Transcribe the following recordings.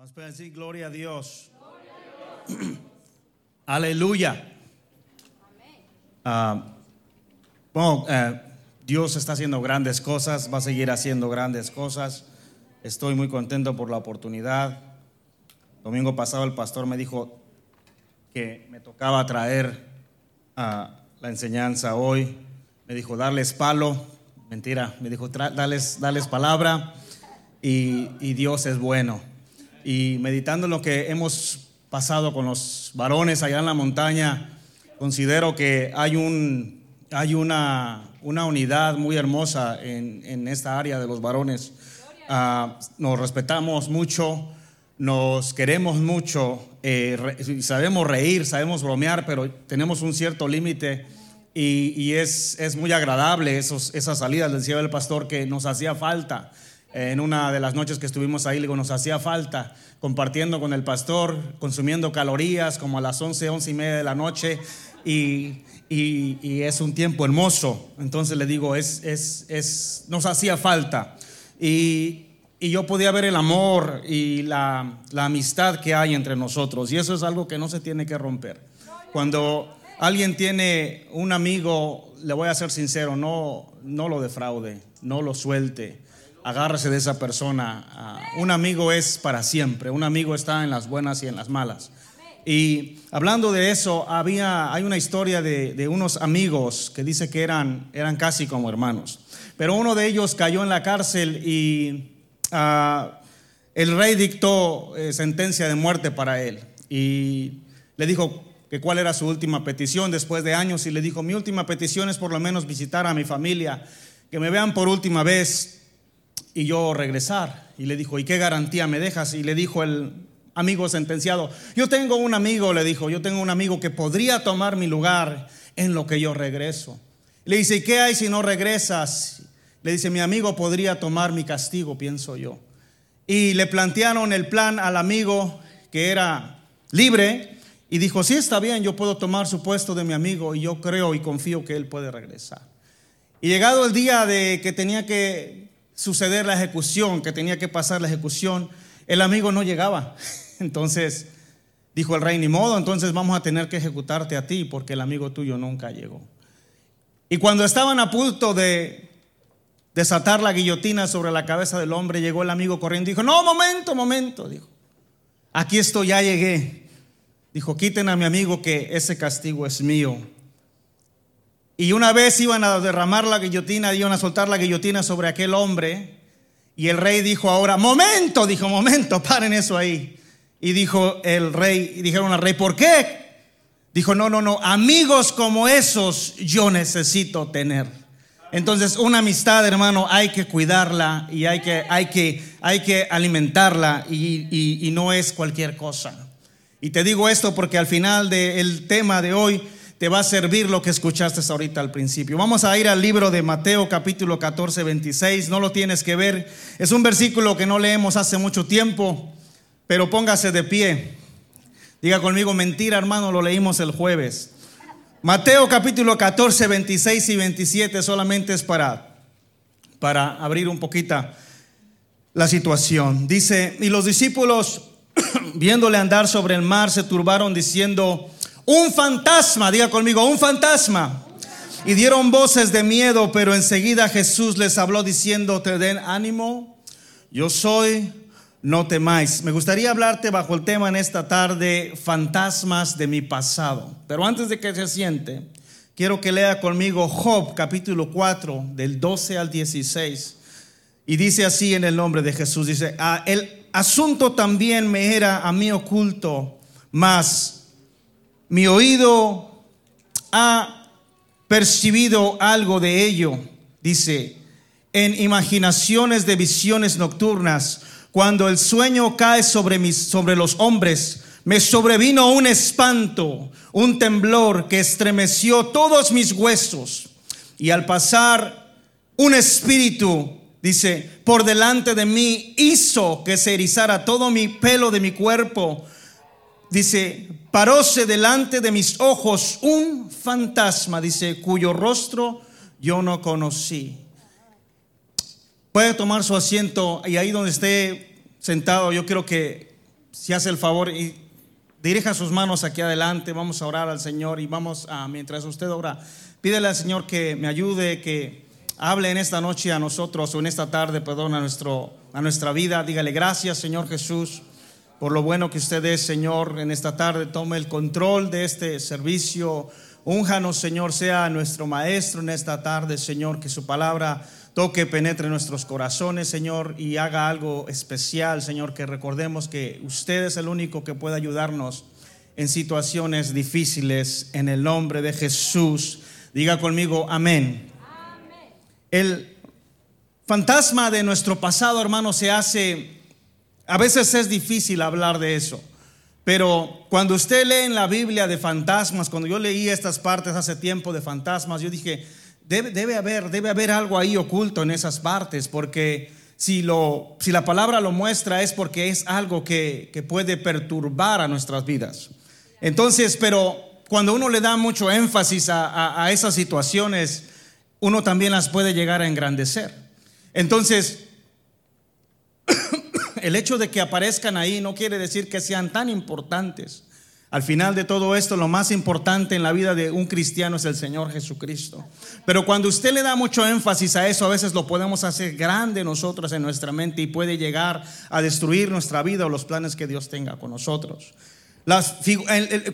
Vamos a decir gloria a Dios. Aleluya. Ah, bueno, eh, Dios está haciendo grandes cosas, va a seguir haciendo grandes cosas. Estoy muy contento por la oportunidad. Domingo pasado el pastor me dijo que me tocaba traer ah, la enseñanza hoy. Me dijo darles palo. Mentira, me dijo darles, darles palabra y, y Dios es bueno y meditando en lo que hemos pasado con los varones allá en la montaña, considero que hay, un, hay una, una unidad muy hermosa en, en esta área de los varones. Ah, nos respetamos mucho, nos queremos mucho, eh, sabemos reír, sabemos bromear, pero tenemos un cierto límite. Y, y, es, es muy agradable esos, esas salidas, decía el pastor, que nos hacía falta en una de las noches que estuvimos ahí, digo, nos hacía falta compartiendo con el pastor, consumiendo calorías como a las 11, 11 y media de la noche y, y, es un tiempo hermoso. Entonces le digo, es, es, es, nos hacía falta. Y, y yo podía ver el amor y la, la amistad que hay entre nosotros y eso es algo que no se tiene que romper. Cuando alguien tiene un amigo, le voy a ser sincero, no, no lo defraude, no lo suelte agárrese de esa persona. Ah, un amigo es para siempre, un amigo está en las buenas y en las malas. Y hablando de eso, había, hay una historia de, unos amigos que dice que eran, eran casi como hermanos. Pero uno de ellos cayó en la cárcel y ah, el rey dictó eh, sentencia de muerte para él. Y le dijo que cuál era su última petición después de años y le dijo, mi última petición es por lo menos visitar a mi familia, que me vean por última vez y yo regresar. Y le dijo, ¿y qué garantía me dejas? Y le dijo el amigo sentenciado, yo tengo un amigo, le dijo, yo tengo un amigo que podría tomar mi lugar en lo que yo regreso. Le dice, ¿y qué hay si no regresas? Le dice, mi amigo podría tomar mi castigo, pienso yo. Y le plantearon el plan al amigo que era libre y dijo, sí está bien, yo puedo tomar su puesto de mi amigo y yo creo y confío que él puede regresar. Y llegado el día de que tenía que suceder la ejecución, que tenía que pasar la ejecución, el amigo no llegaba. Entonces dijo el rey, ni modo, entonces vamos a tener que ejecutarte a ti porque el amigo tuyo nunca llegó. Y cuando estaban a punto de desatar la guillotina sobre la cabeza del hombre, llegó el amigo corriendo y dijo, no, momento, momento, dijo, aquí estoy, ya llegué. Dijo, quiten a mi amigo que ese castigo es mío. Y una vez iban a derramar la guillotina, iban a soltar la guillotina sobre aquel hombre. Y el rey dijo ahora, momento, dijo, momento, paren eso ahí. Y dijo el rey, y dijeron al rey, ¿por qué? Dijo, no, no, no, amigos como esos yo necesito tener. Entonces, una amistad, hermano, hay que cuidarla y hay que, hay que, hay que alimentarla y, y no es cualquier cosa. Y te digo esto porque al final del tema de hoy te va a servir lo que escuchaste ahorita al principio. Vamos a ir al libro de Mateo capítulo 14, 26. No lo tienes que ver. Es un versículo que no leemos hace mucho tiempo, pero póngase de pie. Diga conmigo, mentira hermano, lo leímos el jueves. Mateo capítulo 14, 26 y 27 solamente es para, para abrir un poquito la situación. Dice, y los discípulos viéndole andar sobre el mar se turbaron diciendo, un fantasma, diga conmigo, un fantasma. Y dieron voces de miedo, pero enseguida Jesús les habló diciendo, te den ánimo, yo soy, no temáis. Me gustaría hablarte bajo el tema en esta tarde, fantasmas de mi pasado. Pero antes de que se siente, quiero que lea conmigo Job capítulo 4, del 12 al 16. Y dice así en el nombre de Jesús, dice, ah, el asunto también me era a mí oculto, mas mi oído ha percibido algo de ello, dice, en imaginaciones de visiones nocturnas, cuando el sueño cae sobre, mis, sobre los hombres, me sobrevino un espanto, un temblor que estremeció todos mis huesos. Y al pasar un espíritu, dice, por delante de mí, hizo que se erizara todo mi pelo de mi cuerpo dice, paróse delante de mis ojos un fantasma, dice, cuyo rostro yo no conocí. Puede tomar su asiento y ahí donde esté sentado, yo quiero que si hace el favor y dirija sus manos aquí adelante, vamos a orar al Señor y vamos a, mientras usted ora, pídele al Señor que me ayude, que hable en esta noche a nosotros o en esta tarde, perdón, a, nuestro, a nuestra vida. Dígale gracias, Señor Jesús, por lo bueno que usted es, Señor, en esta tarde. Tome el control de este servicio. Únjanos, Señor, sea nuestro maestro en esta tarde, Señor, que su palabra toque, penetre nuestros corazones, Señor, y haga algo especial, Señor, que recordemos que usted es el único que puede ayudarnos en situaciones difíciles. En el nombre de Jesús, diga conmigo, amén. El fantasma de nuestro pasado, hermano, se hace, a veces es difícil hablar de eso, pero cuando usted lee en la Biblia de fantasmas, cuando yo leí estas partes hace tiempo de fantasmas, yo dije, debe, haber, debe haber algo ahí oculto en esas partes, porque si, lo, si la palabra lo muestra es porque es algo que, puede perturbar a nuestras vidas. Entonces, pero cuando uno le da mucho énfasis a esas situaciones, uno también las puede llegar a engrandecer. Entonces, el hecho de que aparezcan ahí no quiere decir que sean tan importantes. Al final de todo esto, lo más importante en la vida de un cristiano es el Señor Jesucristo. Pero cuando usted le da mucho énfasis a eso, a veces lo podemos hacer grande nosotros en nuestra mente y puede llegar a destruir nuestra vida o los planes que Dios tenga con nosotros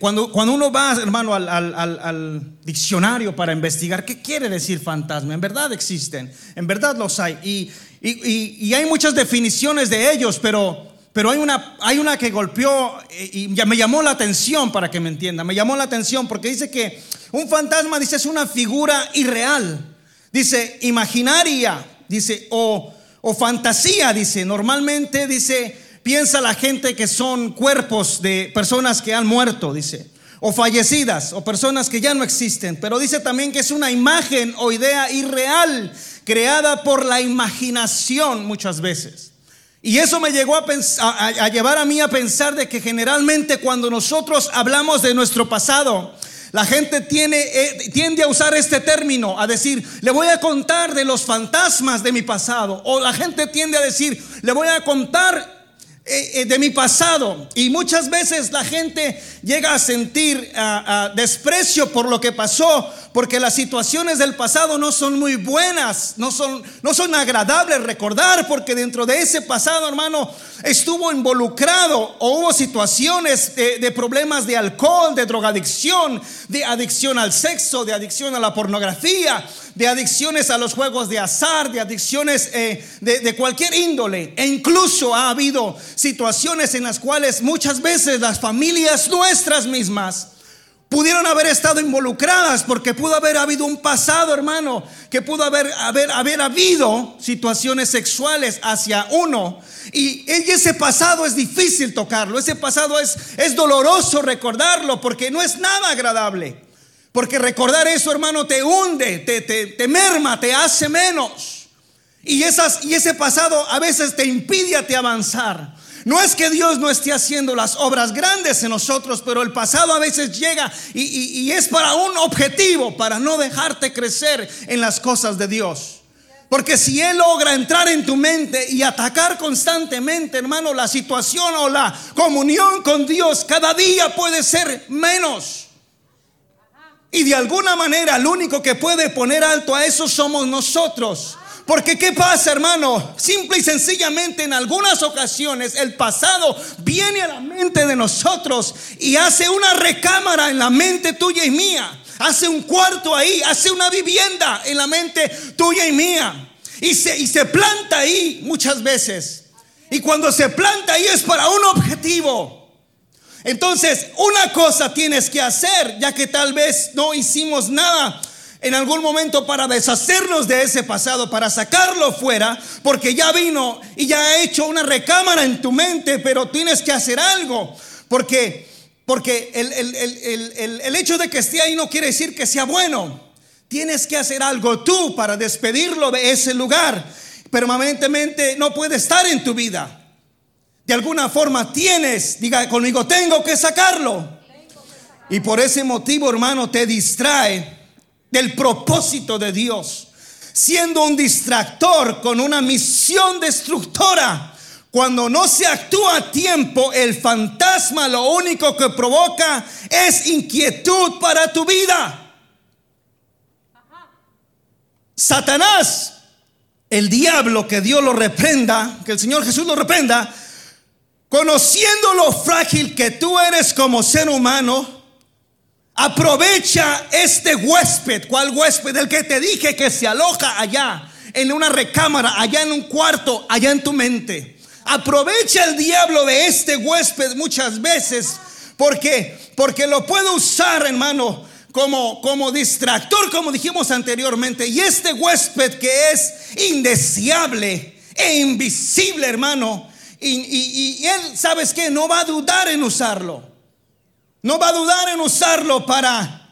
cuando, cuando, uno va, hermano, al, diccionario para investigar qué quiere decir fantasma, en verdad existen, en verdad los hay. Y, y, hay muchas definiciones de ellos, pero, pero hay, una, hay una que golpeó eh, y me llamó la atención para que me entienda. Me llamó la atención porque dice que un fantasma, dice, es una figura irreal. Dice, imaginaria, dice, o, o fantasía, dice, normalmente, dice piensa la gente que son cuerpos de personas que han muerto, dice, o fallecidas, o personas que ya no existen, pero dice también que es una imagen o idea irreal creada por la imaginación muchas veces. Y eso me llegó a, a, llevar a mí a pensar de que generalmente cuando nosotros hablamos de nuestro pasado, la gente tiene, eh, tiende a usar este término, a decir, le voy a contar de los fantasmas de mi pasado. O la gente tiende a decir, le voy a contar de mi pasado. Y muchas veces la gente llega a sentir desprecio por lo que pasó, porque las situaciones del pasado no son muy buenas, no son, no son agradables recordar, porque dentro de ese pasado, hermano, estuvo involucrado o hubo situaciones de, de problemas de alcohol, de drogadicción, de adicción al sexo, de adicción a la pornografía, de adicciones a los juegos de azar, de adicciones eh, de, cualquier índole. E incluso ha habido situaciones en las cuales muchas veces las familias nuestras mismas pudieron haber estado involucradas porque pudo haber habido un pasado, hermano, que pudo haber, haber, haber habido situaciones sexuales hacia uno. Y ese pasado es difícil tocarlo, ese pasado es, es doloroso recordarlo porque no es nada agradable. Porque recordar eso, hermano, te hunde, te, te, merma, te hace menos. Y, esas, y ese pasado a veces te impide a te avanzar. No es que Dios no esté haciendo las obras grandes en nosotros, pero el pasado a veces llega y, y, es para un objetivo, para no dejarte crecer en las cosas de Dios. Porque si Él logra entrar en tu mente y atacar constantemente, hermano, la situación o la comunión con Dios cada día puede ser menos. Y de alguna manera el único que puede poner alto a eso somos nosotros. Porque ¿qué pasa, hermano? Simple y sencillamente en algunas ocasiones el pasado viene a la mente de nosotros y hace una recámara en la mente tuya y mía. Hace un cuarto ahí, hace una vivienda en la mente tuya y mía. Y se, y se planta ahí muchas veces. Y cuando se planta ahí es para un objetivo. Entonces, una cosa tienes que hacer, ya que tal vez no hicimos nada en algún momento para deshacernos de ese pasado, para sacarlo fuera, porque ya vino y ya ha hecho una recámara en tu mente, pero tienes que hacer algo, porque, porque el, el hecho de que esté ahí no quiere decir que sea bueno. Tienes que hacer algo tú para despedirlo de ese lugar. Permanentemente no puede estar en tu vida de alguna forma tienes, diga conmigo, tengo que sacarlo. Y por ese motivo, hermano, te distrae del propósito de Dios, siendo un distractor con una misión destructora Cuando no se actúa a tiempo, el fantasma lo único que provoca es inquietud para tu vida. Satanás, el diablo, que Dios lo reprenda, que el Señor Jesús lo reprenda, conociendo lo frágil que tú eres como ser humano, aprovecha este huésped, ¿cuál huésped? El que te dije que se aloja allá, en una recámara, allá en un cuarto, allá en tu mente. Aprovecha el diablo de este huésped muchas veces porque porque lo puede usar, hermano, como como distractor, como dijimos anteriormente. Y este huésped que es indeseable e invisible, hermano, y, él, ¿sabes qué? No va a dudar en usarlo. No va a dudar en usarlo para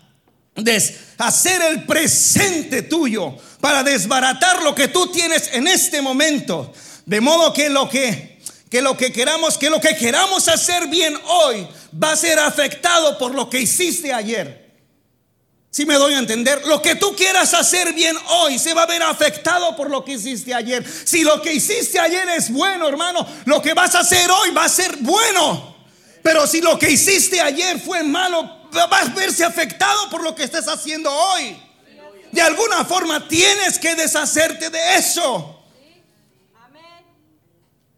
hacer el presente tuyo, para desbaratar lo que tú tienes en este momento. De modo que lo que, que lo que queramos, que lo que queramos hacer bien hoy va a ser afectado por lo que hiciste ayer. Si me doy a entender, lo que tú quieras hacer bien hoy se va a ver afectado por lo que hiciste ayer. Si lo que hiciste ayer es bueno, hermano, lo que vas a hacer hoy va a ser bueno. Pero si lo que hiciste ayer fue malo, vas a verse afectado por lo que estás haciendo hoy. De alguna forma tienes que deshacerte de eso.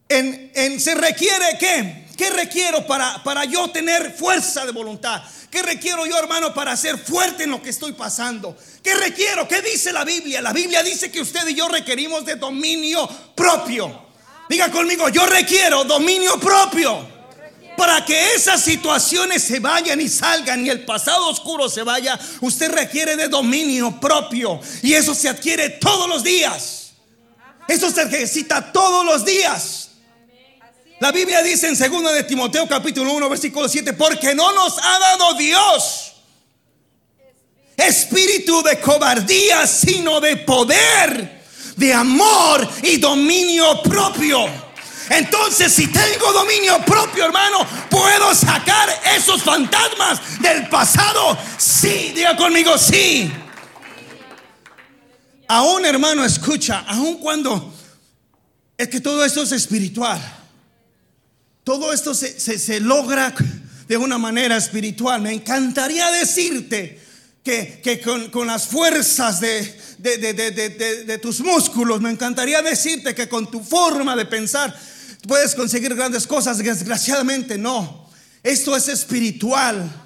En, se requiere qué? ¿Qué requiero para, para yo tener fuerza de voluntad? ¿Qué requiero yo, hermano, para ser fuerte en lo que estoy pasando? ¿Qué requiero? ¿Qué dice la Biblia? La Biblia dice que usted y yo requerimos de dominio propio. Diga conmigo, yo requiero dominio propio. Para que esas situaciones se vayan y salgan y el pasado oscuro se vaya, usted requiere de dominio propio. Y eso se adquiere todos los días. Eso se ejercita todos los días. La Biblia dice en 2 de Timoteo capítulo 1 versículo 7, porque no nos ha dado Dios espíritu de cobardía, sino de poder, de amor y dominio propio. Entonces, si tengo dominio propio, hermano, puedo sacar esos fantasmas del pasado. Sí, diga conmigo, sí. Aún, hermano, escucha, aún cuando es que todo esto es espiritual. Todo esto se, logra de una manera espiritual. Me encantaría decirte que, con, las fuerzas de, de, tus músculos, me encantaría decirte que con tu forma de pensar puedes conseguir grandes cosas. Desgraciadamente no. Esto es espiritual.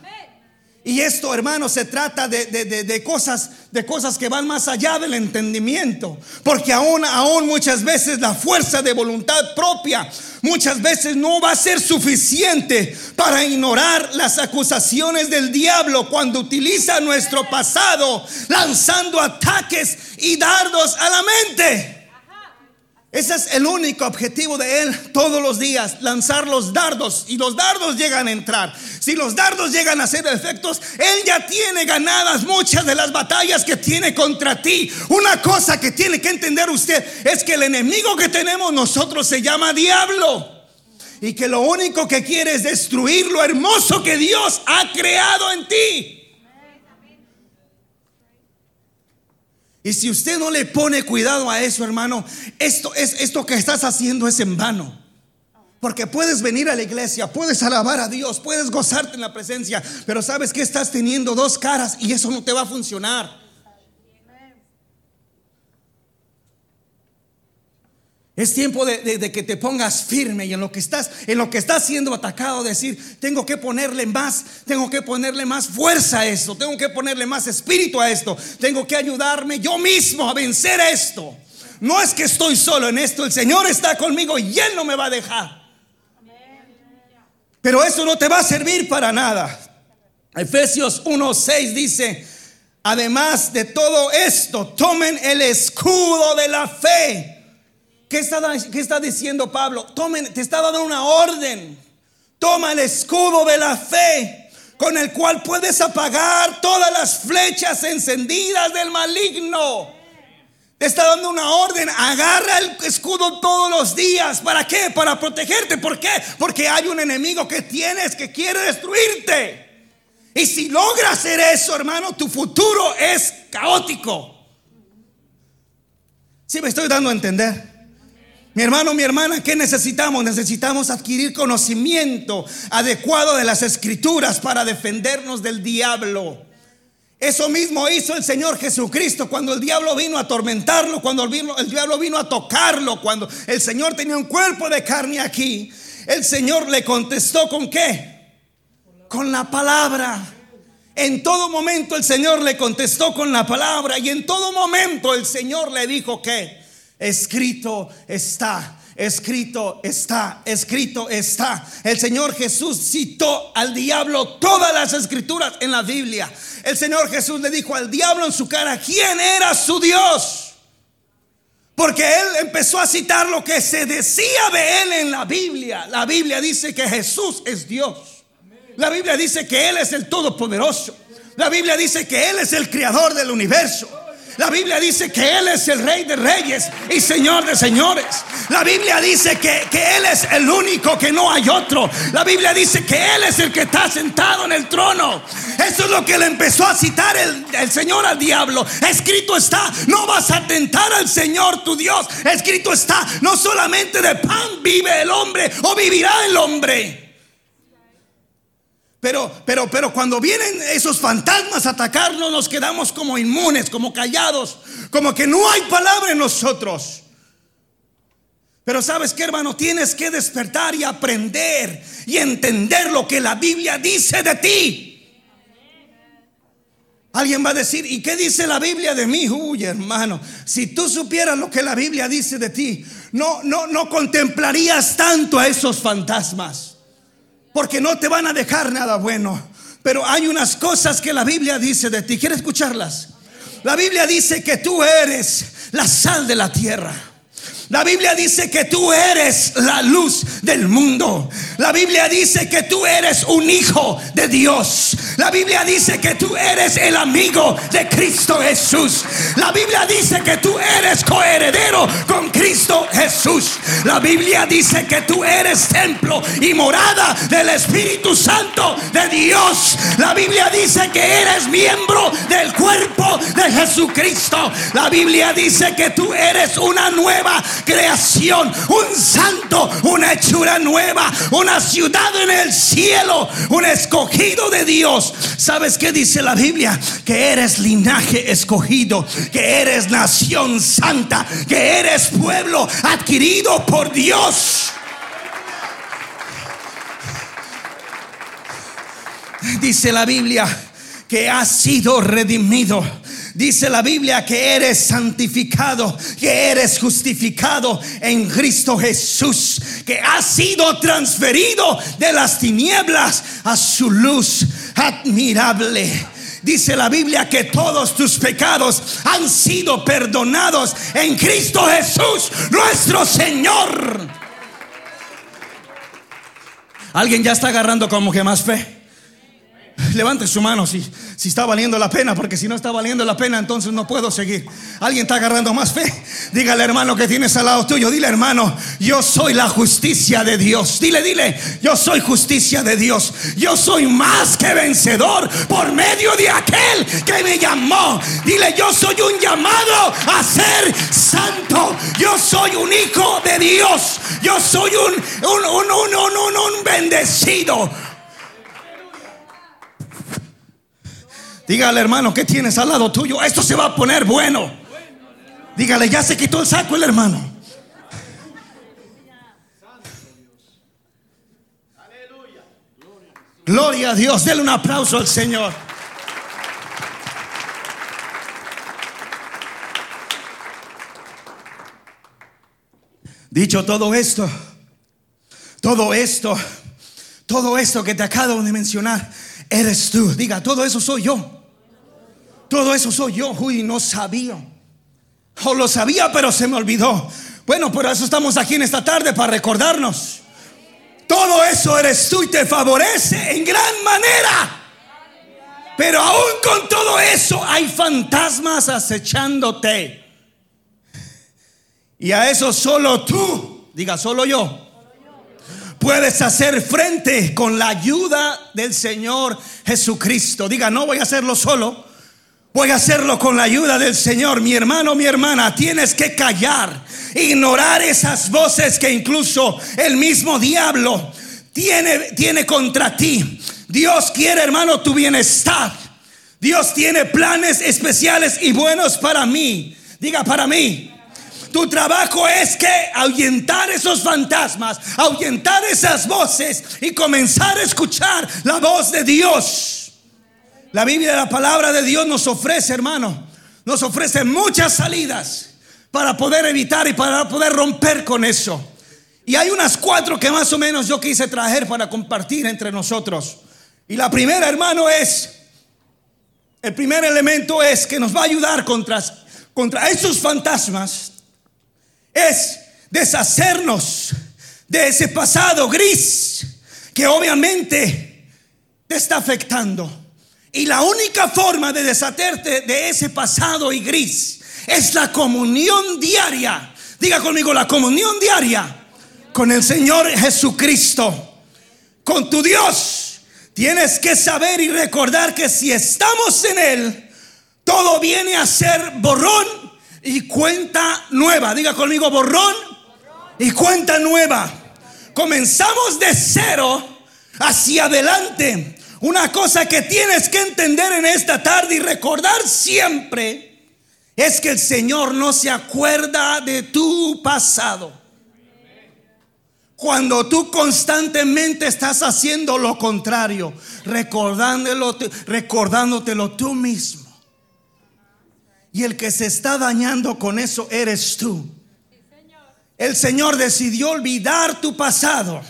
Y esto, hermano, se trata de, cosas, de cosas que van más allá del entendimiento. Porque aún, aún muchas veces la fuerza de voluntad propia, muchas veces no va a ser suficiente para ignorar las acusaciones del diablo cuando utiliza nuestro pasado lanzando ataques y dardos a la mente. Ese es el único objetivo de Él todos los días, lanzar los dardos. Y los dardos llegan a entrar. Si los dardos llegan a hacer efectos, Él ya tiene ganadas muchas de las batallas que tiene contra ti. Una cosa que tiene que entender usted es que el enemigo que tenemos nosotros se llama diablo. Y que lo único que quiere es destruir lo hermoso que Dios ha creado en ti. Y si usted no le pone cuidado a eso, hermano, esto es esto que estás haciendo es en vano. Porque puedes venir a la iglesia, puedes alabar a Dios, puedes gozarte en la presencia, pero sabes que estás teniendo dos caras y eso no te va a funcionar. Es tiempo de, que te pongas firme y en lo que estás, en lo que estás siendo atacado, decir, tengo que ponerle más, tengo que ponerle más fuerza a esto, tengo que ponerle más espíritu a esto, tengo que ayudarme yo mismo a vencer esto. No es que estoy solo en esto, el Señor está conmigo y Él no me va a dejar. Pero eso no te va a servir para nada. Efesios 1:6 dice, además de todo esto, tomen el escudo de la fe ¿Qué está, diciendo Pablo? Tomen, te está dando una orden. Toma el escudo de la fe con el cual puedes apagar todas las flechas encendidas del maligno. Te está dando una orden. Agarra el escudo todos los días. ¿Para qué? Para protegerte. ¿Por qué? Porque hay un enemigo que tienes que quiere destruirte. Y si logras hacer eso, hermano, tu futuro es caótico. Si me estoy dando a entender. Mi hermano, mi hermana, ¿qué necesitamos? Necesitamos adquirir conocimiento adecuado de las escrituras para defendernos del diablo. Eso mismo hizo el Señor Jesucristo cuando el diablo vino a atormentarlo, cuando el, diablo vino a tocarlo, cuando el Señor tenía un cuerpo de carne aquí. El Señor le contestó con qué? Con la palabra. En todo momento el Señor le contestó con la palabra y en todo momento el Señor le dijo que escrito está. Escrito está, escrito está. El Señor Jesús citó al diablo todas las escrituras en la Biblia. El Señor Jesús le dijo al diablo en su cara, ¿quién era su Dios? Porque él empezó a citar lo que se decía de él en la Biblia. La Biblia dice que Jesús es Dios. La Biblia dice que Él es el Todopoderoso. La Biblia dice que Él es el Creador del universo. La Biblia dice que Él es el Rey de Reyes y Señor de Señores. La Biblia dice que, Él es el único, que no hay otro. La Biblia dice que Él es el que está sentado en el trono. Eso es lo que le empezó a citar el, el Señor al diablo. Escrito está, no vas a tentar al Señor tu Dios. Escrito está, no solamente de pan vive el hombre o vivirá el hombre. Pero, pero, pero cuando vienen esos fantasmas a atacarnos, nos quedamos como inmunes, como callados, como que no hay palabra en nosotros. Pero sabes que hermano, tienes que despertar y aprender y entender lo que la Biblia dice de ti. Alguien va a decir, ¿y qué dice la Biblia de mí? Uy, hermano, si tú supieras lo que la Biblia dice de ti, no, no, no contemplarías tanto a esos fantasmas. Porque no te van a dejar nada bueno. Pero hay unas cosas que la Biblia dice de ti. ¿Quieres escucharlas? La Biblia dice que tú eres la sal de la tierra. La Biblia dice que tú eres la luz del mundo. La Biblia dice que tú eres un hijo de Dios. La Biblia dice que tú eres el amigo de Cristo Jesús. La Biblia dice que tú eres coheredero con Cristo Jesús. La Biblia dice que tú eres templo y morada del Espíritu Santo de Dios. La Biblia dice que eres miembro del cuerpo de Jesucristo. La Biblia dice que tú eres una nueva creación, un santo, una hechura nueva, una ciudad en el cielo, un escogido de Dios. ¿Sabes qué dice la Biblia? Que eres linaje escogido, que eres nación santa, que eres pueblo adquirido por Dios. Dice la Biblia que ha sido redimido Dice la Biblia que eres santificado, que eres justificado en Cristo Jesús, que has sido transferido de las tinieblas a su luz admirable. Dice la Biblia que todos tus pecados han sido perdonados en Cristo Jesús, nuestro Señor. ¿Alguien ya está agarrando como que más fe? Levante su mano si, si está valiendo la pena, porque si no está valiendo la pena, entonces no puedo seguir. ¿Alguien está agarrando más fe? Dígale, hermano, que tienes al lado tuyo. Dile, hermano, yo soy la justicia de Dios. Dile, dile, yo soy justicia de Dios. Yo soy más que vencedor por medio de aquel que me llamó. Dile, yo soy un llamado a ser santo. Yo soy un hijo de Dios. Yo soy un, un, un, un, un, un bendecido. Dígale, hermano, ¿qué tienes al lado tuyo? Esto se va a poner bueno. Dígale, ya se quitó el saco el hermano. Gloria a Dios. Dele un aplauso al Señor. Dicho todo esto, todo esto, todo esto que te acabo de mencionar, eres tú. Diga, todo eso soy yo. Todo eso soy yo, Uy, no sabía. O lo sabía, pero se me olvidó. Bueno, por eso estamos aquí en esta tarde para recordarnos. Todo eso eres tú y te favorece en gran manera. Pero aún con todo eso hay fantasmas acechándote. Y a eso solo tú, diga solo yo, puedes hacer frente con la ayuda del Señor Jesucristo. Diga, no voy a hacerlo solo Voy a hacerlo con la ayuda del Señor. Mi hermano, mi hermana, tienes que callar, ignorar esas voces que incluso el mismo diablo tiene, tiene contra ti. Dios quiere, hermano, tu bienestar. Dios tiene planes especiales y buenos para mí. Diga para mí. Tu trabajo es que ahuyentar esos fantasmas, ahuyentar esas voces y comenzar a escuchar la voz de Dios. La Biblia, la palabra de Dios nos ofrece, hermano, nos ofrece muchas salidas para poder evitar y para poder romper con eso. Y hay unas cuatro que más o menos yo quise traer para compartir entre nosotros. Y la primera, hermano, es, el primer elemento es que nos va a ayudar contra, contra esos fantasmas, es deshacernos de ese pasado gris que obviamente te está afectando. Y la única forma de deshacerte de ese pasado y gris es la comunión diaria. Diga conmigo, la comunión diaria con el Señor Jesucristo, con tu Dios. Tienes que saber y recordar que si estamos en Él, todo viene a ser borrón y cuenta nueva. Diga conmigo, borrón y cuenta nueva. Comenzamos de cero hacia adelante. Una cosa que tienes que entender en esta tarde y recordar siempre es que el Señor no se acuerda de tu pasado. Cuando tú constantemente estás haciendo lo contrario, recordándolo, recordándotelo tú mismo. Y el que se está dañando con eso eres tú. El Señor decidió olvidar tu pasado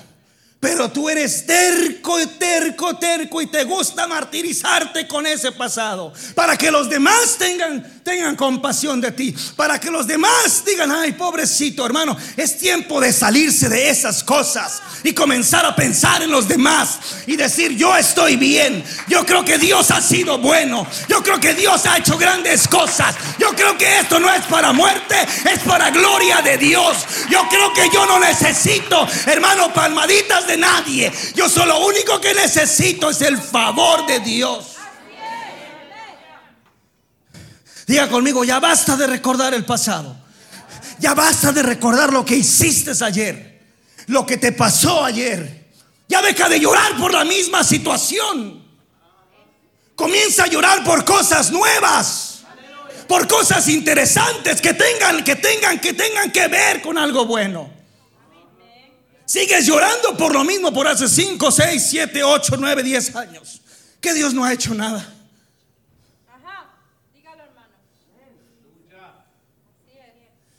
pero tú eres terco, terco, terco y te gusta martirizarte con ese pasado. Para que los demás tengan, tengan compasión de ti. Para que los demás digan, ay, pobrecito hermano, es tiempo de salirse de esas cosas y comenzar a pensar en los demás y decir, yo estoy bien. Yo creo que Dios ha sido bueno. Yo creo que Dios ha hecho grandes cosas. Yo creo que esto no es para muerte, es para gloria de Dios. Yo creo que yo no necesito, hermano, palmaditas nadie. Yo solo lo único que necesito es el favor de Dios. Diga conmigo, ya basta de recordar el pasado. Ya basta de recordar lo que hiciste ayer. Lo que te pasó ayer. Ya deja de llorar por la misma situación. Comienza a llorar por cosas nuevas. Por cosas interesantes que tengan, que tengan, que tengan que ver con algo bueno. Sigues llorando por lo mismo por hace 5, 6, 7, 8, 9, 10 años. Que Dios no ha hecho nada. Ajá, dígalo hermano.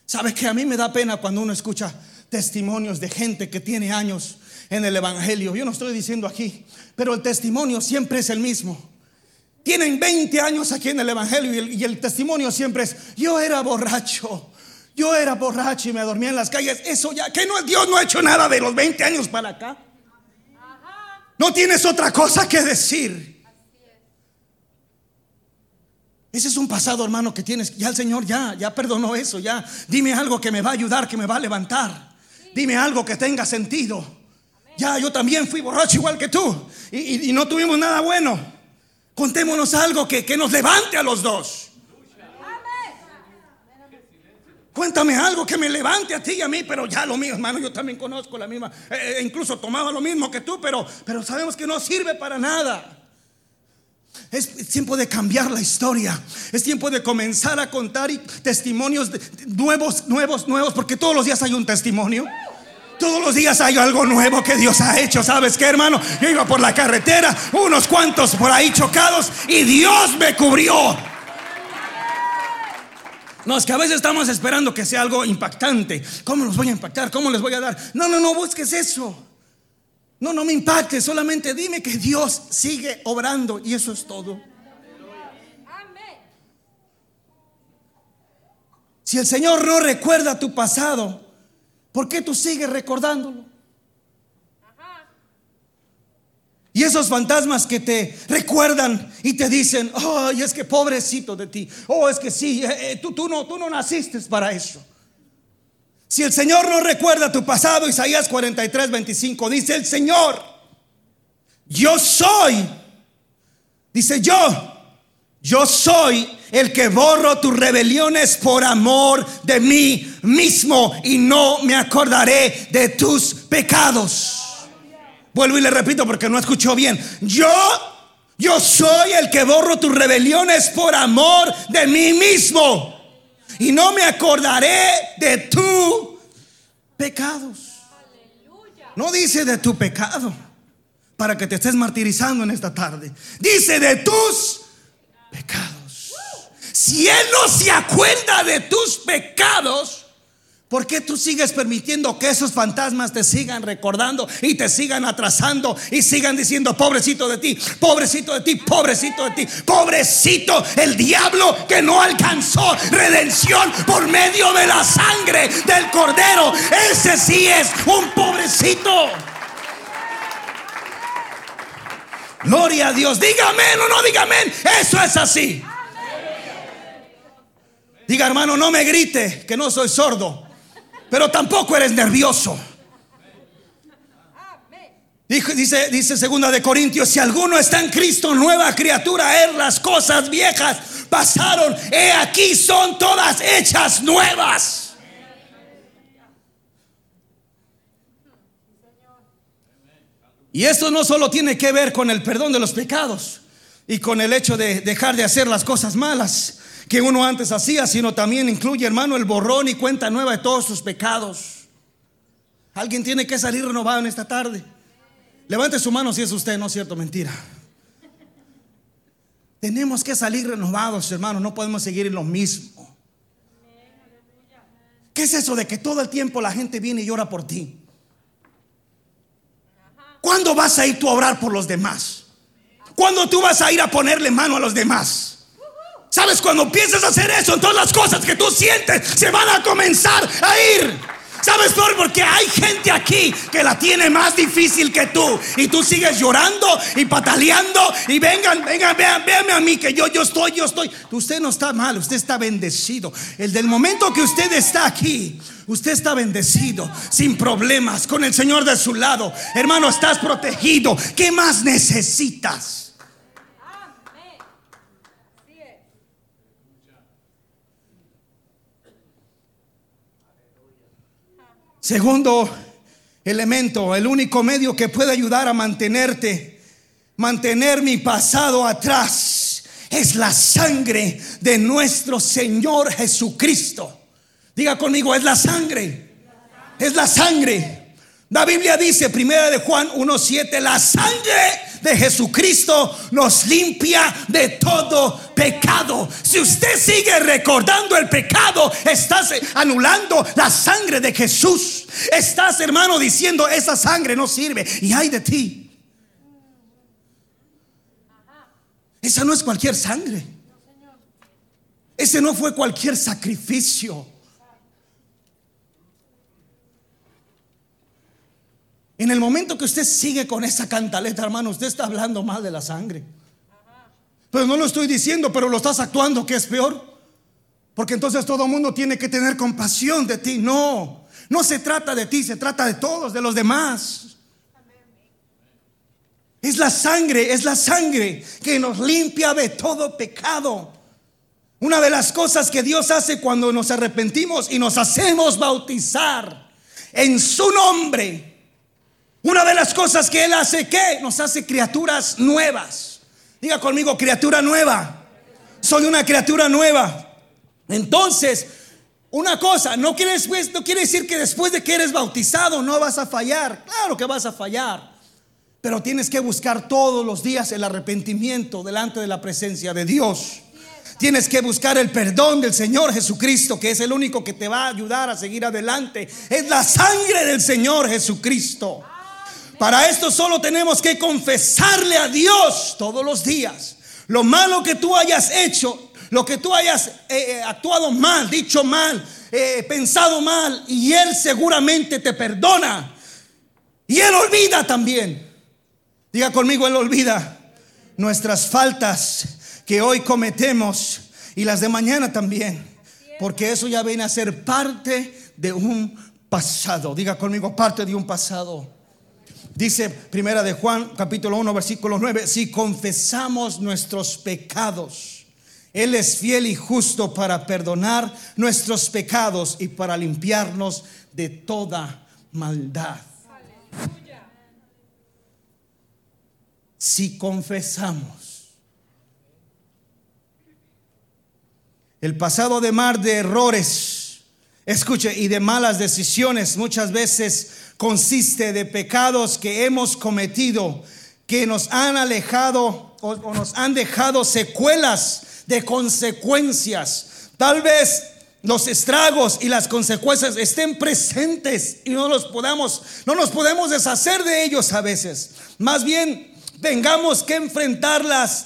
¿Sabes que a mí me da pena cuando uno escucha testimonios de gente que tiene años en el Evangelio? Yo no estoy diciendo aquí, pero el testimonio siempre es el mismo. Tienen 20 años aquí en el Evangelio y el, y el testimonio siempre es, yo era borracho. Yo era borracho y me dormía en las calles. Eso ya, que no, Dios no ha hecho nada de los 20 años para acá. No tienes otra cosa que decir. Ese es un pasado, hermano, que tienes. Ya el Señor ya, ya perdonó eso. Ya, dime algo que me va a ayudar, que me va a levantar. Dime algo que tenga sentido. Ya, yo también fui borracho igual que tú. Y, no tuvimos nada bueno. Contémonos algo que, que nos levante a los dos. Cuéntame algo que me levante a ti y a mí, pero ya lo mío, hermano, yo también conozco la misma. Eh, eh, incluso tomaba lo mismo que tú, pero, pero sabemos que no sirve para nada. Es tiempo de cambiar la historia. Es tiempo de comenzar a contar testimonios nuevos, nuevos, nuevos, porque todos los días hay un testimonio. Todos los días hay algo nuevo que Dios ha hecho. ¿Sabes qué, hermano? Yo iba por la carretera, unos cuantos por ahí chocados y Dios me cubrió. No, es que a veces estamos esperando que sea algo impactante. ¿Cómo los voy a impactar? ¿Cómo les voy a dar? No, no, no busques eso. No, no me impactes, solamente dime que Dios sigue obrando y eso es todo. Si el Señor no recuerda tu pasado, ¿por qué tú sigues recordándolo? Y esos fantasmas que te recuerdan y te dicen, ay, es que pobrecito de ti. Oh, es que sí, eh, eh, tú, tú, no, tú no naciste para eso. Si el Señor no recuerda tu pasado, Isaías 43, 25, dice el Señor, yo soy, dice yo, Yo soy el que borro tus rebeliones por amor de mí mismo y no me acordaré de tus pecados. Vuelvo y le repito porque no escuchó bien. Yo, yo soy el que borro tus rebeliones por amor de mí mismo y no me acordaré de tus pecados. No dice de tu pecado para que te estés martirizando en esta tarde. Dice de tus pecados. Si Él no se acuerda de tus pecados, ¿Por qué tú sigues permitiendo que esos fantasmas te sigan recordando y te sigan atrasando y sigan diciendo, pobrecito de ti, pobrecito de ti, pobrecito de ti, pobrecito el diablo que no alcanzó redención por medio de la sangre del cordero? Ese sí es un pobrecito. Gloria a Dios. Dígame o no dígame. Eso es así. Diga hermano, no me grite que no soy sordo pero tampoco eres nervioso. Dice, dice segunda de Corintios, si alguno está en Cristo, nueva criatura es, las cosas viejas pasaron, he aquí son todas hechas nuevas. Y esto no solo tiene que ver con el perdón de los pecados y con el hecho de dejar de hacer las cosas malas, que uno antes hacía, sino también incluye, hermano, el borrón y cuenta nueva de todos sus pecados. Alguien tiene que salir renovado en esta tarde. Levante su mano si es usted, no es cierto, mentira. Tenemos que salir renovados, hermano, no podemos seguir en lo mismo. ¿Qué es eso de que todo el tiempo la gente viene y llora por ti? ¿Cuándo vas a ir tú a orar por los demás? ¿Cuándo tú vas a ir a ponerle mano a los demás? ¿Sabes? Cuando a hacer eso, todas las cosas que tú sientes se van a comenzar a ir. ¿Sabes por? Porque hay gente aquí que la tiene más difícil que tú. Y tú sigues llorando y pataleando. Y vengan, vengan, vean, véanme a mí que yo, yo estoy, yo estoy. Usted no está mal, usted está bendecido. El del momento que usted está aquí, usted está bendecido, sin problemas, con el Señor de su lado. Hermano, estás protegido. ¿Qué más necesitas? Segundo elemento, el único medio que puede ayudar a mantenerte, mantener mi pasado atrás, es la sangre de nuestro Señor Jesucristo. Diga conmigo, es la sangre. Es la sangre. La Biblia dice, primera de Juan 1.7, la sangre de Jesucristo nos limpia de todo pecado. Si usted sigue recordando el pecado, estás anulando la sangre de Jesús. Estás, hermano, diciendo, esa sangre no sirve. Y hay de ti. Esa no es cualquier sangre. Ese no fue cualquier sacrificio. En el momento que usted sigue con esa cantaleta, hermano, usted está hablando mal de la sangre. Pero no lo estoy diciendo, pero lo estás actuando, que es peor. Porque entonces todo el mundo tiene que tener compasión de ti. No, no se trata de ti, se trata de todos, de los demás. Es la sangre, es la sangre que nos limpia de todo pecado. Una de las cosas que Dios hace cuando nos arrepentimos y nos hacemos bautizar en su nombre una de las cosas que Él hace, ¿qué? Nos hace criaturas nuevas. Diga conmigo, criatura nueva. Soy una criatura nueva. Entonces, una cosa, no quiere, no quiere decir que después de que eres bautizado no vas a fallar. Claro que vas a fallar. Pero tienes que buscar todos los días el arrepentimiento delante de la presencia de Dios. Tienes que buscar el perdón del Señor Jesucristo, que es el único que te va a ayudar a seguir adelante. Es la sangre del Señor Jesucristo. Para esto solo tenemos que confesarle a Dios todos los días lo malo que tú hayas hecho, lo que tú hayas eh, eh, actuado mal, dicho mal, eh, pensado mal, y Él seguramente te perdona. Y Él olvida también. Diga conmigo, Él olvida nuestras faltas que hoy cometemos y las de mañana también. Porque eso ya viene a ser parte de un pasado. Diga conmigo, parte de un pasado. Dice Primera de Juan, capítulo 1, versículo 9, si confesamos nuestros pecados, Él es fiel y justo para perdonar nuestros pecados y para limpiarnos de toda maldad. Si confesamos el pasado de mar de errores, escuche, y de malas decisiones, muchas veces consiste de pecados que hemos cometido, que nos han alejado o, nos han dejado secuelas de consecuencias. Tal vez los estragos y las consecuencias estén presentes y no los podamos, no nos podemos deshacer de ellos a veces. Más bien tengamos que enfrentarlas,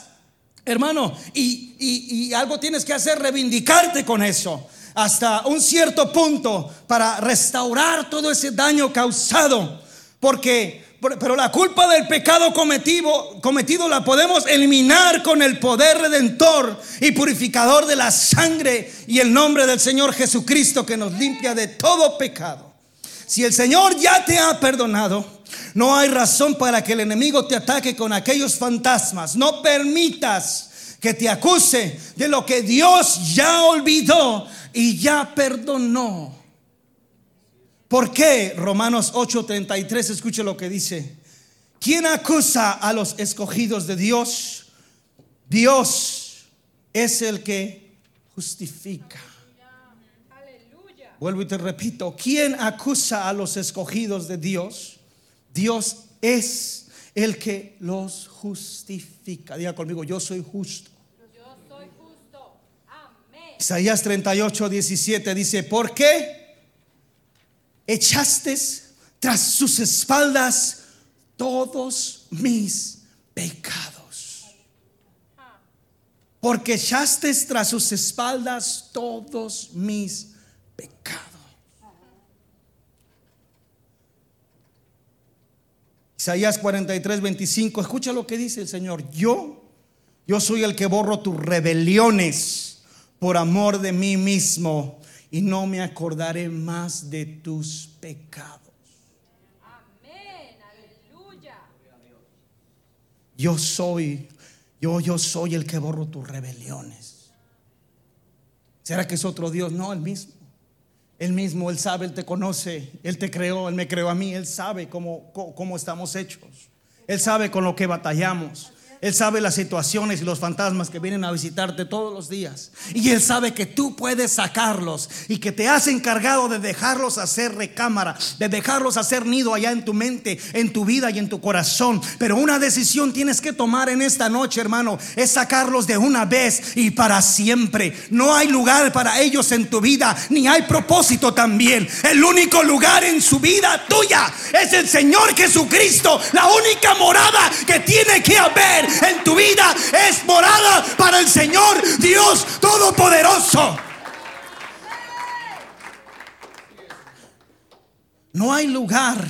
hermano, y, y algo tienes que hacer, reivindicarte con eso hasta un cierto punto para restaurar todo ese daño causado. Porque pero la culpa del pecado cometido, cometido la podemos eliminar con el poder redentor y purificador de la sangre y el nombre del Señor Jesucristo que nos limpia de todo pecado. Si el Señor ya te ha perdonado, no hay razón para que el enemigo te ataque con aquellos fantasmas. No permitas que te acuse de lo que Dios ya olvidó y ya perdonó. ¿Por qué? Romanos 8:33, escuche lo que dice. ¿Quién acusa a los escogidos de Dios? Dios es el que justifica. Vuelvo y te repito, ¿quién acusa a los escogidos de Dios? Dios es el que los justifica. Diga conmigo, yo soy justo. Yo soy justo. Amén. Isaías 38, 17 dice, ¿por qué? echaste tras sus espaldas todos mis pecados. Porque echaste tras sus espaldas todos mis pecados. Isaías 43, 25. Escucha lo que dice el Señor. Yo, yo soy el que borro tus rebeliones por amor de mí mismo y no me acordaré más de tus pecados. Amén, aleluya. Yo soy, yo, yo soy el que borro tus rebeliones. ¿Será que es otro Dios? No, el mismo. Él mismo, Él sabe, Él te conoce, Él te creó, Él me creó a mí, Él sabe cómo, cómo estamos hechos. Él sabe con lo que batallamos. Él sabe las situaciones y los fantasmas que vienen a visitarte todos los días. Y Él sabe que tú puedes sacarlos y que te has encargado de dejarlos hacer recámara, de dejarlos hacer nido allá en tu mente, en tu vida y en tu corazón. Pero una decisión tienes que tomar en esta noche, hermano, es sacarlos de una vez y para siempre. No hay lugar para ellos en tu vida, ni hay propósito también. El único lugar en su vida tuya es el Señor Jesucristo, la única morada que tiene que haber en tu vida es morada para el Señor Dios Todopoderoso. No hay lugar.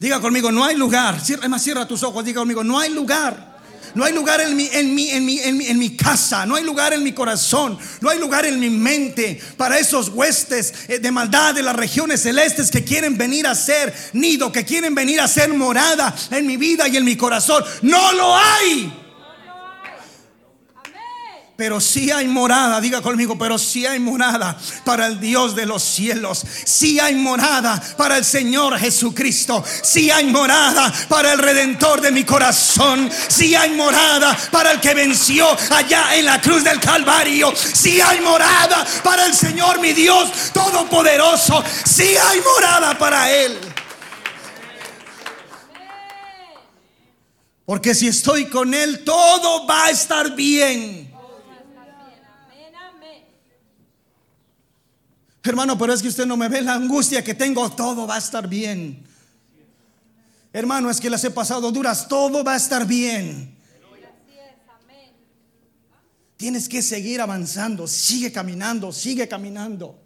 Diga conmigo, no hay lugar. Cierra, más cierra tus ojos. Diga conmigo, no hay lugar. No hay lugar en mi, en, mi, en, mi, en, mi, en mi casa, no hay lugar en mi corazón, no hay lugar en mi mente para esos huestes eh, de maldad de las regiones celestes que quieren venir a ser nido, que quieren venir a ser morada en mi vida y en mi corazón. No lo hay. Pero si hay morada, diga conmigo, pero si hay morada para el Dios de los cielos. Si hay morada para el Señor Jesucristo. Si hay morada para el Redentor de mi corazón. Si hay morada para el que venció allá en la cruz del Calvario. Si hay morada para el Señor mi Dios Todopoderoso. Si hay morada para Él. Porque si estoy con Él, todo va a estar bien. Hermano, pero es que usted no me ve la angustia que tengo, todo va a estar bien. Hermano, es que las he pasado duras, todo va a estar bien. Tienes que seguir avanzando, sigue caminando, sigue caminando.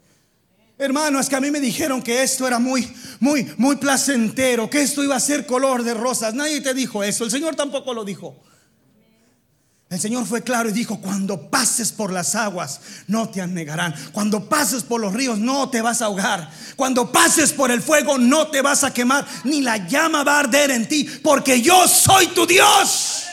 Hermano, es que a mí me dijeron que esto era muy, muy, muy placentero, que esto iba a ser color de rosas. Nadie te dijo eso, el Señor tampoco lo dijo. El Señor fue claro y dijo, cuando pases por las aguas, no te anegarán. Cuando pases por los ríos, no te vas a ahogar. Cuando pases por el fuego, no te vas a quemar, ni la llama va a arder en ti, porque yo soy tu Dios.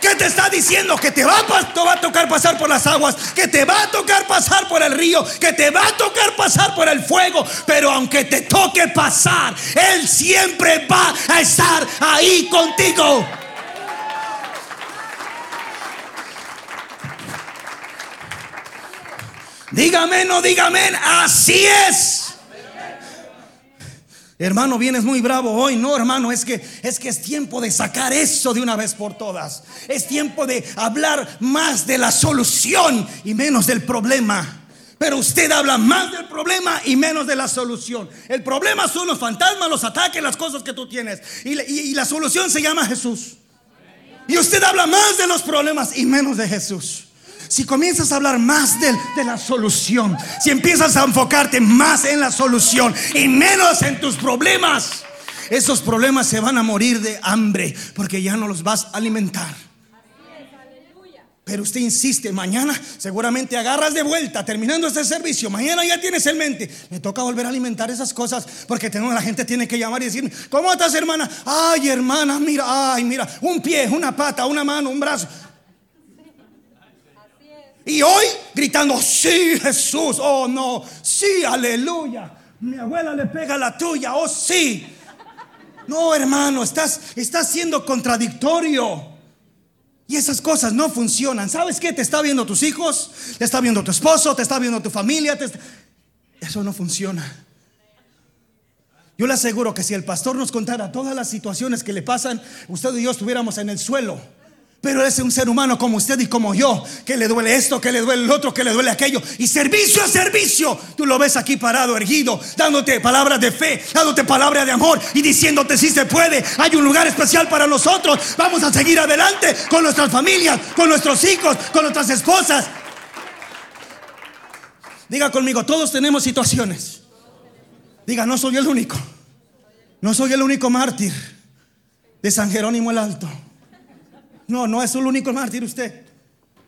¿Qué ¿Qué te está diciendo? Que te va a tocar pasar por las aguas, que te va a tocar pasar por el río, que te va a tocar pasar por el fuego. Pero aunque te toque pasar, Él siempre va a estar ahí contigo. Dígame, no dígame, así es. Hermano, vienes muy bravo hoy. No, hermano, es que es que es tiempo de sacar eso de una vez por todas. Es tiempo de hablar más de la solución y menos del problema. Pero usted habla más del problema y menos de la solución. El problema son los fantasmas, los ataques, las cosas que tú tienes. Y, y la solución se llama Jesús. Y usted habla más de los problemas y menos de Jesús si comienzas a hablar más de, la solución, si empiezas a enfocarte más en la solución y menos en tus problemas, esos problemas se van a morir de hambre porque ya no los vas a alimentar. Pero usted insiste, mañana seguramente agarras de vuelta, terminando este servicio, mañana ya tienes en mente, me toca volver a alimentar esas cosas, porque tengo, la gente tiene que llamar y decirme, ¿cómo estás hermana? Ay hermana, mira, ay mira, un pie, una pata, una mano, un brazo. Y hoy gritando, sí Jesús, oh no, sí, aleluya. Mi abuela le pega la tuya, oh sí. No, hermano, estás, estás siendo contradictorio. Y esas cosas no funcionan. ¿Sabes qué? Te está viendo tus hijos, te está viendo tu esposo, te está viendo tu familia. Eso no funciona. Yo le aseguro que si el pastor nos contara todas las situaciones que le pasan, usted y yo estuviéramos en el suelo. Pero es un ser humano como usted y como yo, que le duele esto, que le duele el otro, que le duele aquello. Y servicio a servicio, tú lo ves aquí parado, erguido, dándote palabras de fe, dándote palabras de amor y diciéndote si se puede. Hay un lugar especial para nosotros. Vamos a seguir adelante con nuestras familias, con nuestros hijos, con nuestras esposas. Diga conmigo, todos tenemos situaciones. Diga, no soy el único. No soy el único mártir de San Jerónimo el Alto. No, no es el único mártir usted.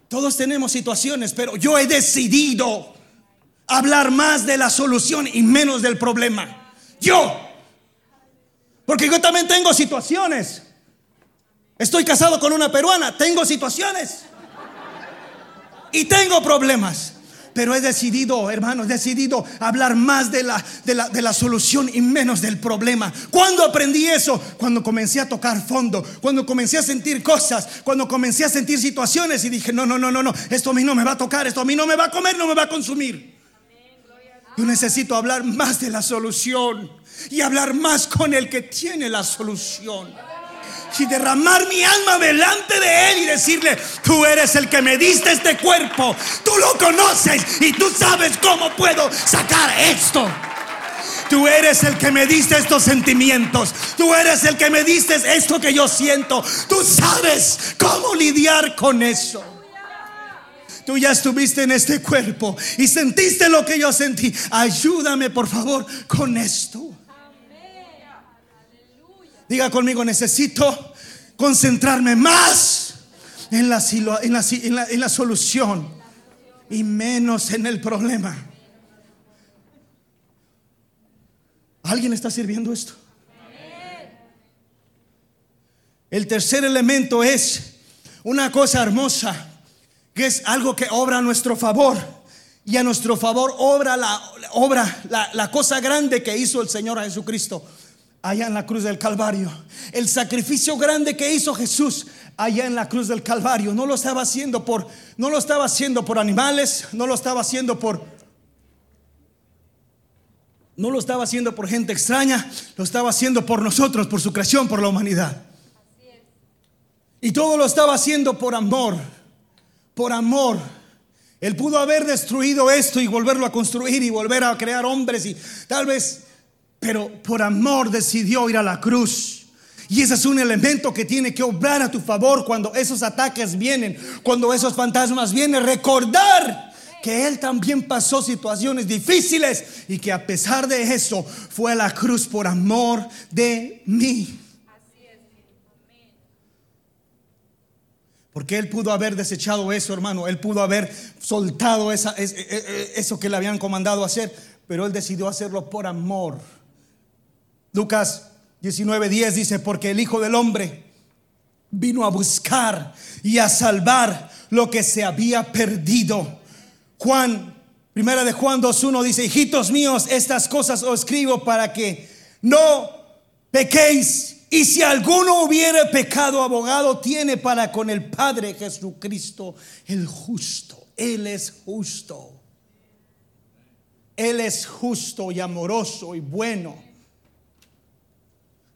Todos tenemos situaciones, pero yo he decidido hablar más de la solución y menos del problema. Yo. Porque yo también tengo situaciones. Estoy casado con una peruana, tengo situaciones. Y tengo problemas. Pero he decidido, hermanos, he decidido hablar más de la, de la, de la solución y menos del problema. ¿Cuándo aprendí eso? Cuando comencé a tocar fondo, cuando comencé a sentir cosas, cuando comencé a sentir situaciones y dije, no, no, no, no, no, esto a mí no me va a tocar, esto a mí no me va a comer, no me va a consumir. Yo necesito hablar más de la solución y hablar más con el que tiene la solución y derramar mi alma delante de Él y decirle, tú eres el que me diste este cuerpo, tú lo conoces y tú sabes cómo puedo sacar esto. Tú eres el que me diste estos sentimientos. Tú eres el que me diste esto que yo siento. Tú sabes cómo lidiar con eso. Tú ya estuviste en este cuerpo y sentiste lo que yo sentí. Ayúdame, por favor, con esto. Diga conmigo, necesito concentrarme más en la, en la, solución y menos en el problema. ¿Alguien está sirviendo esto? El tercer elemento es una cosa hermosa, que es algo que obra a nuestro favor. Y a nuestro favor obra la, obra la, la cosa grande que hizo el Señor Jesucristo allá en la cruz del Calvario. El sacrificio grande que hizo Jesús allá en la cruz del Calvario no lo estaba haciendo por no lo estaba haciendo por animales, no lo estaba haciendo por no lo estaba haciendo por gente extraña, lo estaba haciendo por nosotros, por su creación, por la humanidad. Y todo lo estaba haciendo por amor, por amor. Él pudo haber destruido esto y volverlo a construir y volver a crear hombres y tal vez pero por amor decidió ir a la cruz. Y ese es un elemento que tiene que obrar a tu favor cuando esos ataques vienen, cuando esos fantasmas vienen. Recordar que Él también pasó situaciones difíciles y que a pesar de eso fue a la cruz por amor de mí. Porque Él pudo haber desechado eso, hermano. Él pudo haber soltado e, e, e, eso que le habían comandado hacer. Pero Él decidió hacerlo por amor Lucas 19:10 dice, porque el Hijo del Hombre vino a buscar y a salvar lo que se había perdido. Juan, primera de Juan 2.1 dice, hijitos míos, estas cosas os escribo para que no pequéis. Y si alguno hubiere pecado, abogado tiene para con el Padre Jesucristo el justo. Él es justo. Él es justo y amoroso y bueno.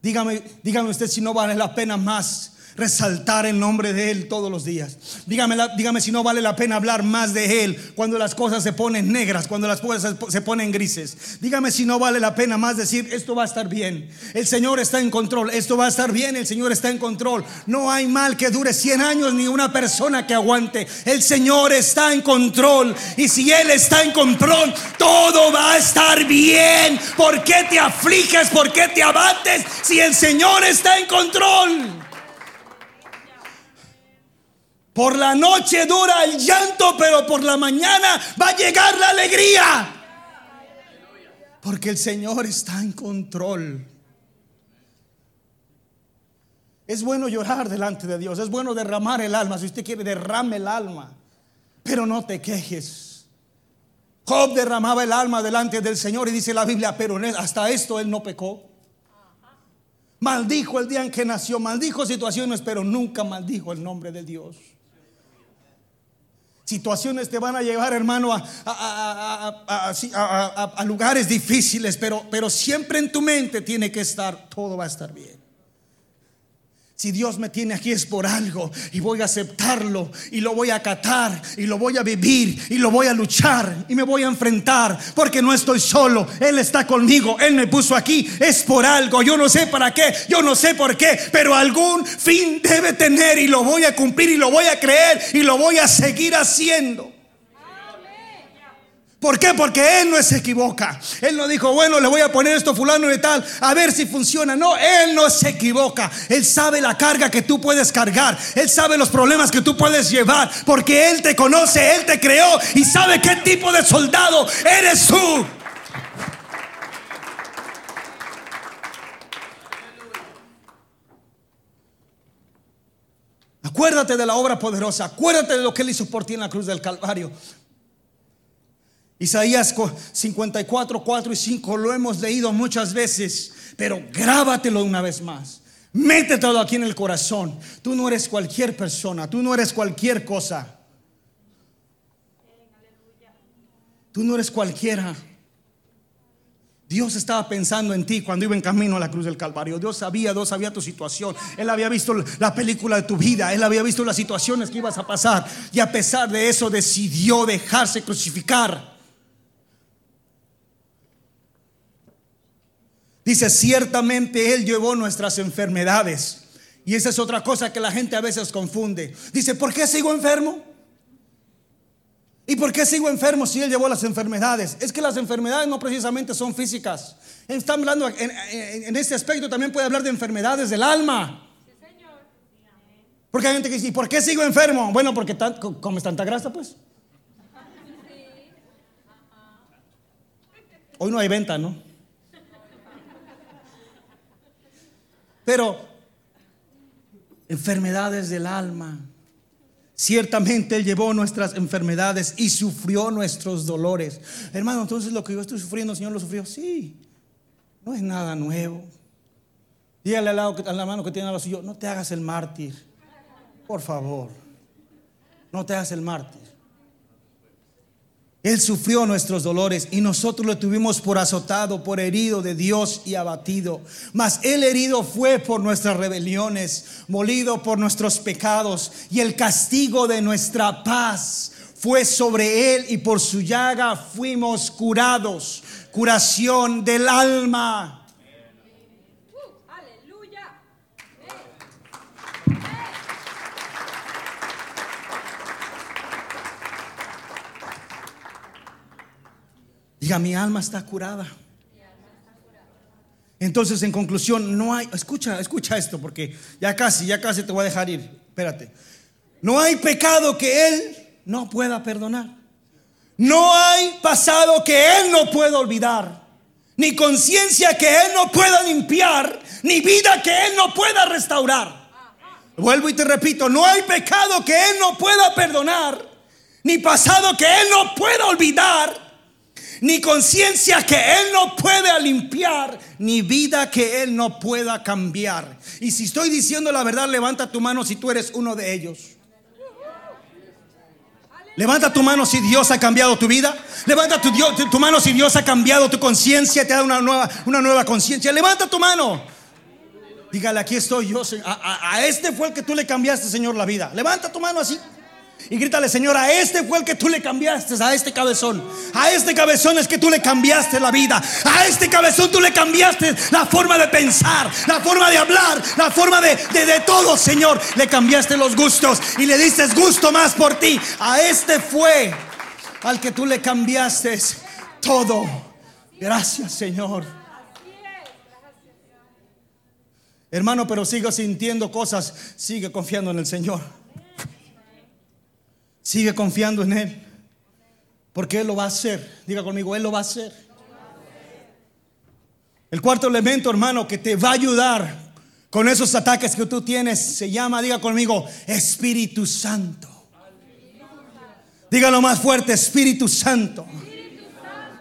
Dígame, dígame usted si no vale la pena más resaltar el nombre de Él todos los días. Dígame, dígame si no vale la pena hablar más de Él cuando las cosas se ponen negras, cuando las cosas se ponen grises. Dígame si no vale la pena más decir, esto va a estar bien. El Señor está en control, esto va a estar bien, el Señor está en control. No hay mal que dure 100 años ni una persona que aguante. El Señor está en control. Y si Él está en control, todo va a estar bien. ¿Por qué te afliges? ¿Por qué te abates si el Señor está en control? Por la noche dura el llanto, pero por la mañana va a llegar la alegría. Porque el Señor está en control. Es bueno llorar delante de Dios, es bueno derramar el alma. Si usted quiere, derrame el alma, pero no te quejes. Job derramaba el alma delante del Señor y dice la Biblia, pero hasta esto él no pecó. Maldijo el día en que nació, maldijo situaciones, pero nunca maldijo el nombre de Dios. Situaciones te van a llevar, hermano, a, lugares difíciles, pero, pero siempre en tu mente tiene que estar, todo va a estar bien. Si Dios me tiene aquí es por algo y voy a aceptarlo y lo voy a acatar y lo voy a vivir y lo voy a luchar y me voy a enfrentar porque no estoy solo, Él está conmigo, Él me puso aquí, es por algo, yo no sé para qué, yo no sé por qué, pero algún fin debe tener y lo voy a cumplir y lo voy a creer y lo voy a seguir haciendo. ¿Por qué? Porque Él no se equivoca. Él no dijo, bueno, le voy a poner esto fulano y tal, a ver si funciona. No, Él no se equivoca. Él sabe la carga que tú puedes cargar. Él sabe los problemas que tú puedes llevar. Porque Él te conoce, Él te creó y sabe qué tipo de soldado eres tú. Acuérdate de la obra poderosa. Acuérdate de lo que Él hizo por ti en la cruz del Calvario. Isaías 54, 4 y 5 lo hemos leído muchas veces, pero grábatelo una vez más. Métetelo aquí en el corazón. Tú no eres cualquier persona, tú no eres cualquier cosa. Tú no eres cualquiera. Dios estaba pensando en ti cuando iba en camino a la cruz del Calvario. Dios sabía, Dios sabía tu situación. Él había visto la película de tu vida. Él había visto las situaciones que ibas a pasar. Y a pesar de eso decidió dejarse crucificar. Dice, ciertamente Él llevó nuestras enfermedades. Y esa es otra cosa que la gente a veces confunde. Dice, ¿por qué sigo enfermo? ¿Y por qué sigo enfermo si Él llevó las enfermedades? Es que las enfermedades no precisamente son físicas. Está hablando en, este aspecto también puede hablar de enfermedades del alma. Porque hay gente que dice, ¿y por qué sigo enfermo? Bueno, porque comes tanta grasa, pues. Hoy no hay venta, ¿no? Pero enfermedades del alma. Ciertamente Él llevó nuestras enfermedades y sufrió nuestros dolores. Hermano, entonces lo que yo estoy sufriendo, el Señor lo sufrió. Sí, no es nada nuevo. Dígale al lado, a la mano que tiene a los suyo, no te hagas el mártir. Por favor, no te hagas el mártir. Él sufrió nuestros dolores y nosotros lo tuvimos por azotado, por herido de Dios y abatido. Mas Él herido fue por nuestras rebeliones, molido por nuestros pecados y el castigo de nuestra paz fue sobre Él y por su llaga fuimos curados. Curación del alma. Diga, mi alma está curada. Entonces, en conclusión, no hay, escucha, escucha esto, porque ya casi, ya casi te voy a dejar ir. Espérate. No hay pecado que Él no pueda perdonar. No hay pasado que Él no pueda olvidar. Ni conciencia que Él no pueda limpiar. Ni vida que Él no pueda restaurar. Vuelvo y te repito, no hay pecado que Él no pueda perdonar, ni pasado que Él no pueda olvidar, ni conciencia que Él no pueda limpiar, ni vida que Él no pueda cambiar. Y si estoy diciendo la verdad, levanta tu mano si tú eres uno de ellos. Levanta tu mano si Dios ha cambiado tu vida. Levanta tu, tu mano si Dios ha cambiado tu conciencia, te da una nueva, una nueva conciencia. Levanta tu mano. Dígale, aquí estoy yo. A, a, este fue el que tú le cambiaste, Señor, la vida. Levanta tu mano así. Y grítale, Señor, a este fue el que tú le cambiaste, a este cabezón. A este cabezón es que tú le cambiaste la vida. A este cabezón tú le cambiaste la forma de pensar, la forma de hablar, la forma de, de, de todo, Señor. Le cambiaste los gustos y le diste gusto más por ti. A este fue al que tú le cambiaste todo. Gracias, Señor. Hermano, pero sigo sintiendo cosas. Sigue confiando en el Señor. Sigue confiando en Él. Porque Él lo va a hacer. Diga conmigo, Él lo va a hacer. El cuarto elemento, hermano, que te va a ayudar con esos ataques que tú tienes, se llama, diga conmigo, Espíritu Santo. Dígalo más fuerte, Espíritu Santo.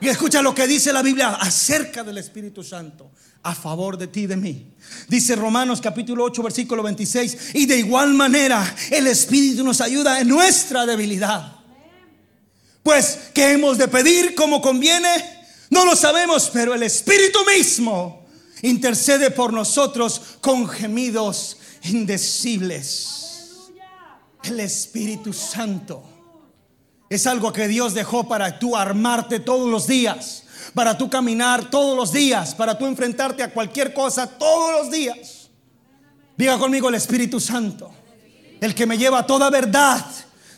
Y escucha lo que dice la Biblia acerca del Espíritu Santo a favor de ti y de mí. Dice Romanos capítulo 8 versículo 26. Y de igual manera el Espíritu nos ayuda en nuestra debilidad. Pues, ¿qué hemos de pedir como conviene? No lo sabemos, pero el Espíritu mismo intercede por nosotros con gemidos indecibles. El Espíritu Santo es algo que Dios dejó para tú armarte todos los días para tú caminar todos los días, para tú enfrentarte a cualquier cosa todos los días. Diga conmigo el Espíritu Santo, el que me lleva a toda verdad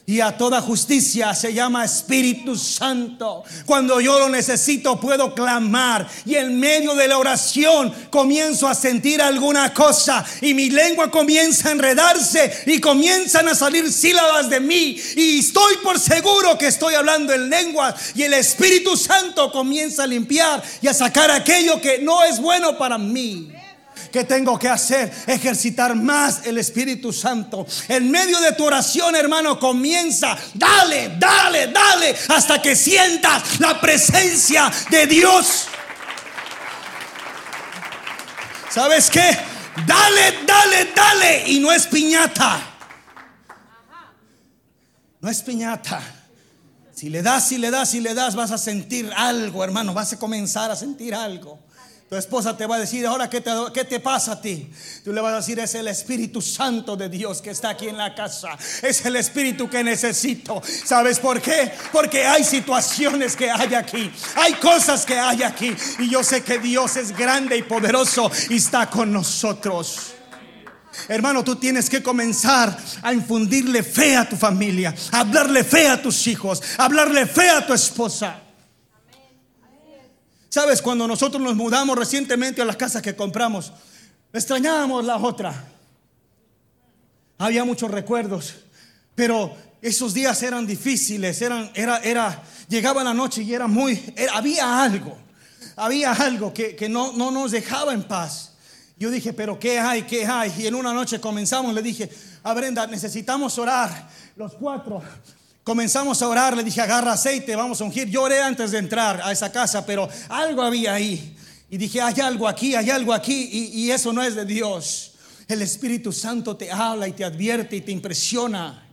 y a toda justicia se llama Espíritu Santo. Cuando yo lo necesito puedo clamar y en medio de la oración comienzo a sentir alguna cosa y mi lengua comienza a enredarse y comienzan a salir sílabas de mí y estoy por seguro que estoy hablando en lengua y el Espíritu Santo comienza a limpiar y a sacar aquello que no es bueno para mí. ¿Qué tengo que hacer? Ejercitar más el Espíritu Santo. En medio de tu oración, hermano, comienza. Dale, dale, dale. Hasta que sientas la presencia de Dios. ¿Sabes qué? Dale, dale, dale. Y no es piñata. No es piñata. Si le das, si le das, si le das, vas a sentir algo, hermano. Vas a comenzar a sentir algo. Tu esposa te va a decir, ahora ¿qué te, ¿qué te pasa a ti? Tú le vas a decir, es el Espíritu Santo de Dios que está aquí en la casa. Es el Espíritu que necesito. ¿Sabes por qué? Porque hay situaciones que hay aquí. Hay cosas que hay aquí. Y yo sé que Dios es grande y poderoso y está con nosotros. Hermano, tú tienes que comenzar a infundirle fe a tu familia, a hablarle fe a tus hijos, a hablarle fe a tu esposa. Sabes, cuando nosotros nos mudamos recientemente a las casas que compramos, extrañábamos la otra. Había muchos recuerdos, pero esos días eran difíciles, eran, era, era, llegaba la noche y era muy, había algo, había algo que, que no, no nos dejaba en paz. Yo dije, pero ¿qué hay? ¿Qué hay? Y en una noche comenzamos, le dije, a Brenda, necesitamos orar los cuatro Comenzamos a orar, le dije, agarra aceite, vamos a ungir. Yo oré antes de entrar a esa casa, pero algo había ahí. Y dije, hay algo aquí, hay algo aquí, y, y eso no es de Dios. El Espíritu Santo te habla y te advierte y te impresiona.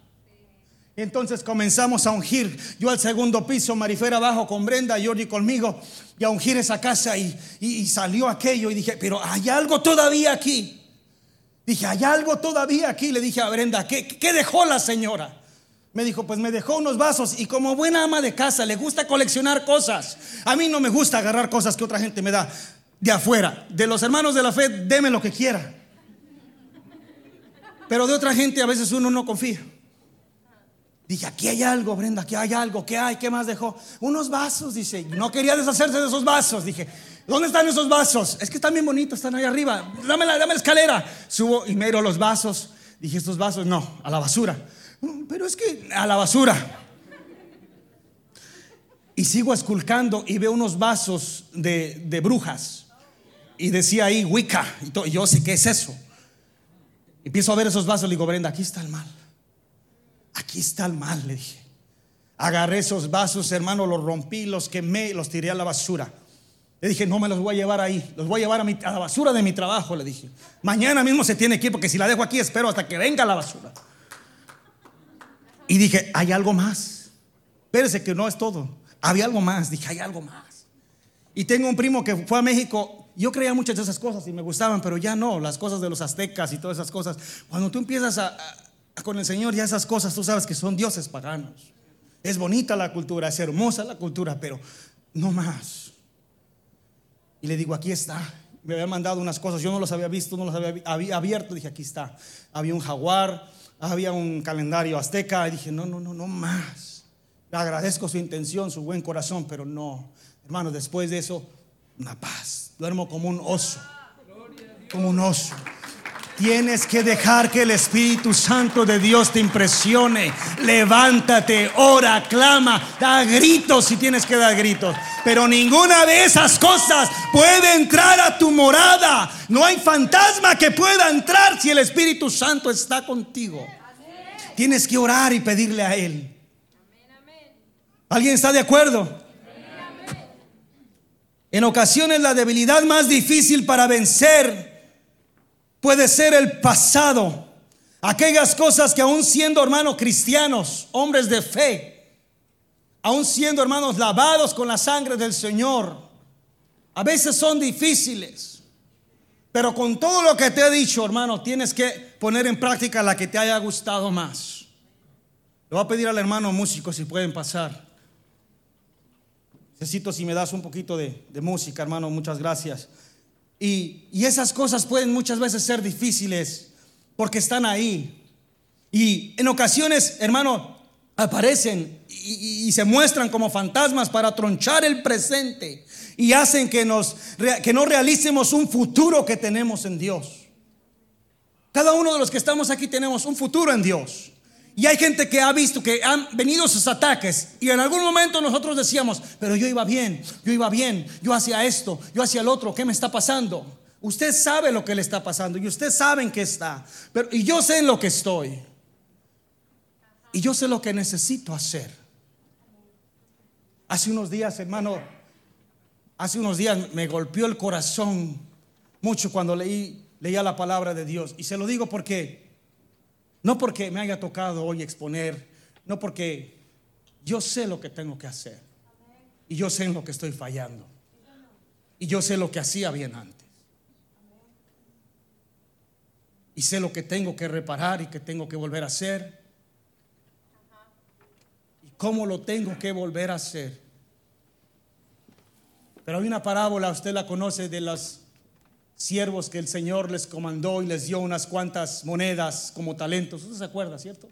Entonces comenzamos a ungir. Yo al segundo piso, Marifera abajo con Brenda, Jordi conmigo, y a ungir esa casa. Y, y, salió aquello. Y dije, pero hay algo todavía aquí. Dije, hay algo todavía aquí. Le dije a Brenda, ¿qué, qué dejó la señora? Me dijo, pues me dejó unos vasos y como buena ama de casa le gusta coleccionar cosas. A mí no me gusta agarrar cosas que otra gente me da de afuera. De los hermanos de la fe, deme lo que quiera. Pero de otra gente a veces uno no confía. Dije, aquí hay algo, Brenda, aquí hay algo, ¿qué hay? ¿Qué más dejó? Unos vasos, dice. No quería deshacerse de esos vasos. Dije, ¿dónde están esos vasos? Es que están bien bonitos, están ahí arriba. Dame la, dame la escalera. Subo y miro los vasos. Dije, estos vasos, no, a la basura. Pero es que a la basura. Y sigo esculcando y veo unos vasos de, brujas. Y decía ahí Wicca. Y yo sé qué es eso. Empiezo a ver esos vasos, le digo, Brenda, aquí está el mal. Aquí está el mal, le dije. Agarré esos vasos, hermano, los rompí, los quemé, los tiré a la basura. Le dije, no me los voy a llevar ahí, los voy a llevar a, a la basura de mi trabajo, le dije. Mañana mismo se tiene que ir porque si la dejo aquí espero hasta que venga la basura. Y dije, hay algo más. Espérese que no es todo. Había algo más. Dije, hay algo más. Y tengo un primo que fue a México. Yo creía muchas de esas cosas y me gustaban, pero ya no. Las cosas de los aztecas y todas esas cosas. Cuando tú empiezas con el Señor, ya esas cosas, tú sabes que son dioses paganos. Es bonita la cultura, es hermosa la cultura, pero no más. Y le digo, aquí está. Me había mandado unas cosas, yo no las había visto, no las había abierto. Dije, aquí está. Había un jaguar, había un calendario azteca y dije, no, no, no, no más. Le agradezco su intención, su buen corazón, pero no. Hermano, después de eso, una paz. Duermo como un oso. Como un oso. Tienes que dejar que el Espíritu Santo de Dios te impresione. Levántate, ora, clama, da gritos si tienes que dar gritos. Pero ninguna de esas cosas puede entrar a tu morada. No hay fantasma que pueda entrar si el Espíritu Santo está contigo. Tienes que orar y pedirle a Él. ¿Alguien está de acuerdo? En ocasiones la debilidad más difícil para vencer puede ser el pasado. Aquellas cosas que aún siendo hermanos cristianos, hombres de fe, aún siendo hermanos lavados con la sangre del Señor, a veces son difíciles. Pero con todo lo que te he dicho, hermano, tienes que poner en práctica la que te haya gustado más. Le voy a pedir al hermano músico si pueden pasar. Necesito si me das un poquito de, de música, hermano, muchas gracias. Y, esas cosas pueden muchas veces ser difíciles porque están ahí. Y en ocasiones, hermano, aparecen y, se muestran como fantasmas para tronchar el presente y hacen que, nos, que no realicemos un futuro que tenemos en Dios. Cada uno de los que estamos aquí tenemos un futuro en Dios. Y hay gente que ha visto que han venido sus ataques y en algún momento nosotros decíamos, pero yo iba bien, yo iba bien, yo hacía esto, yo hacía el otro, ¿qué me está pasando? Usted sabe lo que le está pasando y usted sabe qué está, pero y yo sé en lo que estoy. Y yo sé lo que necesito hacer. Hace unos días, hermano, hace unos días me golpeó el corazón mucho cuando leí leía la palabra de Dios y se lo digo porque no porque me haya tocado hoy exponer, no porque yo sé lo que tengo que hacer. Y yo sé en lo que estoy fallando. Y yo sé lo que hacía bien antes. Y sé lo que tengo que reparar y que tengo que volver a hacer. Y cómo lo tengo que volver a hacer. Pero hay una parábola, usted la conoce, de las siervos que el Señor les comandó y les dio unas cuantas monedas como talentos. ¿Usted se acuerda, cierto?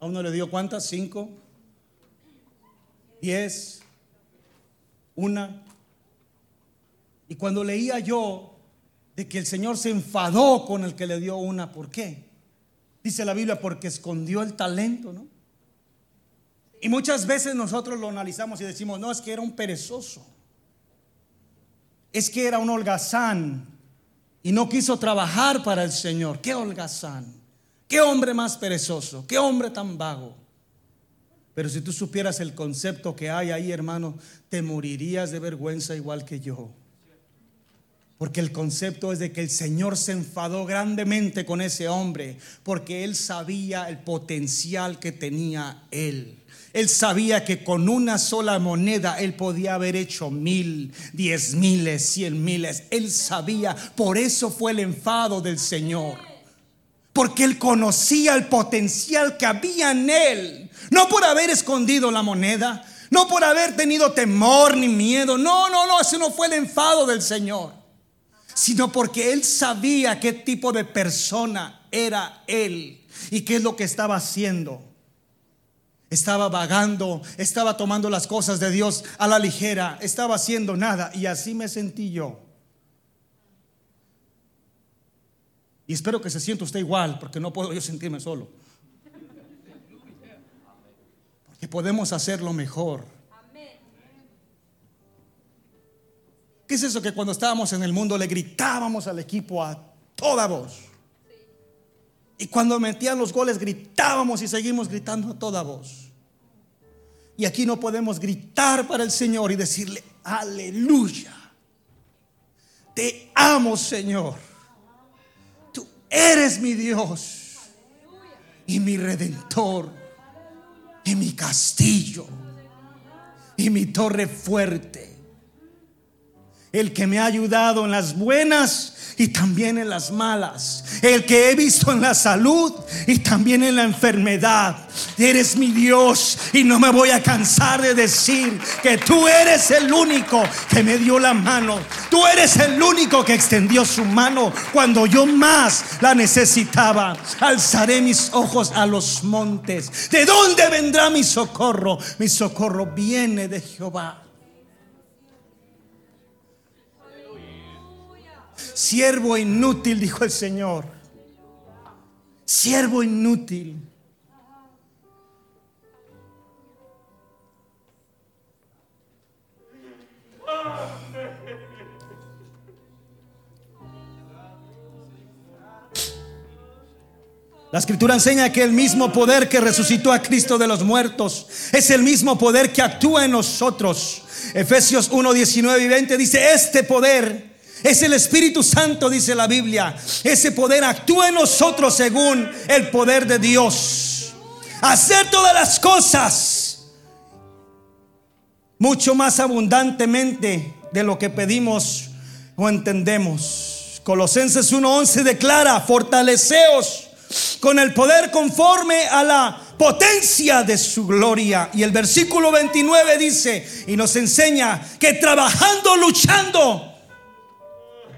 A uno le dio cuántas? Cinco, diez, una. Y cuando leía yo de que el Señor se enfadó con el que le dio una, ¿por qué? Dice la Biblia, porque escondió el talento, ¿no? Y muchas veces nosotros lo analizamos y decimos, no, es que era un perezoso. Es que era un holgazán y no quiso trabajar para el Señor. Qué holgazán, qué hombre más perezoso, qué hombre tan vago. Pero si tú supieras el concepto que hay ahí, hermano, te morirías de vergüenza igual que yo. Porque el concepto es de que el Señor se enfadó grandemente con ese hombre, porque él sabía el potencial que tenía él. Él sabía que con una sola moneda él podía haber hecho mil, diez miles, cien miles. Él sabía, por eso fue el enfado del Señor. Porque él conocía el potencial que había en él. No por haber escondido la moneda, no por haber tenido temor ni miedo. No, no, no, ese no fue el enfado del Señor. Sino porque él sabía qué tipo de persona era él y qué es lo que estaba haciendo estaba vagando, estaba tomando las cosas de Dios a la ligera, estaba haciendo nada y así me sentí yo. Y espero que se sienta usted igual, porque no puedo yo sentirme solo. Porque podemos hacerlo mejor. ¿Qué es eso que cuando estábamos en el mundo le gritábamos al equipo a toda voz? Y cuando metían los goles gritábamos y seguimos gritando a toda voz. Y aquí no podemos gritar para el Señor y decirle, aleluya. Te amo, Señor. Tú eres mi Dios y mi redentor y mi castillo y mi torre fuerte. El que me ha ayudado en las buenas y también en las malas. El que he visto en la salud y también en la enfermedad. Eres mi Dios y no me voy a cansar de decir que tú eres el único que me dio la mano. Tú eres el único que extendió su mano cuando yo más la necesitaba. Alzaré mis ojos a los montes. ¿De dónde vendrá mi socorro? Mi socorro viene de Jehová Siervo inútil, dijo el Señor. Siervo inútil. La escritura enseña que el mismo poder que resucitó a Cristo de los muertos es el mismo poder que actúa en nosotros. Efesios 1, 19 y 20 dice, este poder es el Espíritu Santo, dice la Biblia. Ese poder actúa en nosotros según el poder de Dios. Hacer todas las cosas mucho más abundantemente de lo que pedimos o entendemos. Colosenses 1:11 declara, fortaleceos con el poder conforme a la potencia de su gloria. Y el versículo 29 dice y nos enseña que trabajando, luchando,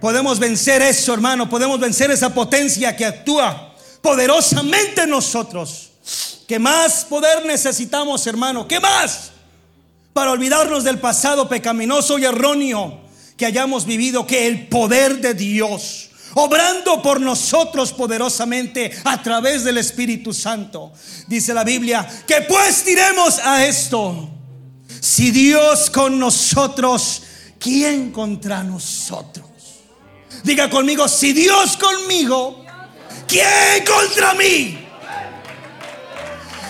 Podemos vencer eso, hermano. Podemos vencer esa potencia que actúa poderosamente en nosotros. ¿Qué más poder necesitamos, hermano? ¿Qué más? Para olvidarnos del pasado pecaminoso y erróneo que hayamos vivido, que el poder de Dios, obrando por nosotros poderosamente a través del Espíritu Santo. Dice la Biblia, que pues diremos a esto, si Dios con nosotros, ¿quién contra nosotros? Diga conmigo, si Dios conmigo, ¿quién contra mí?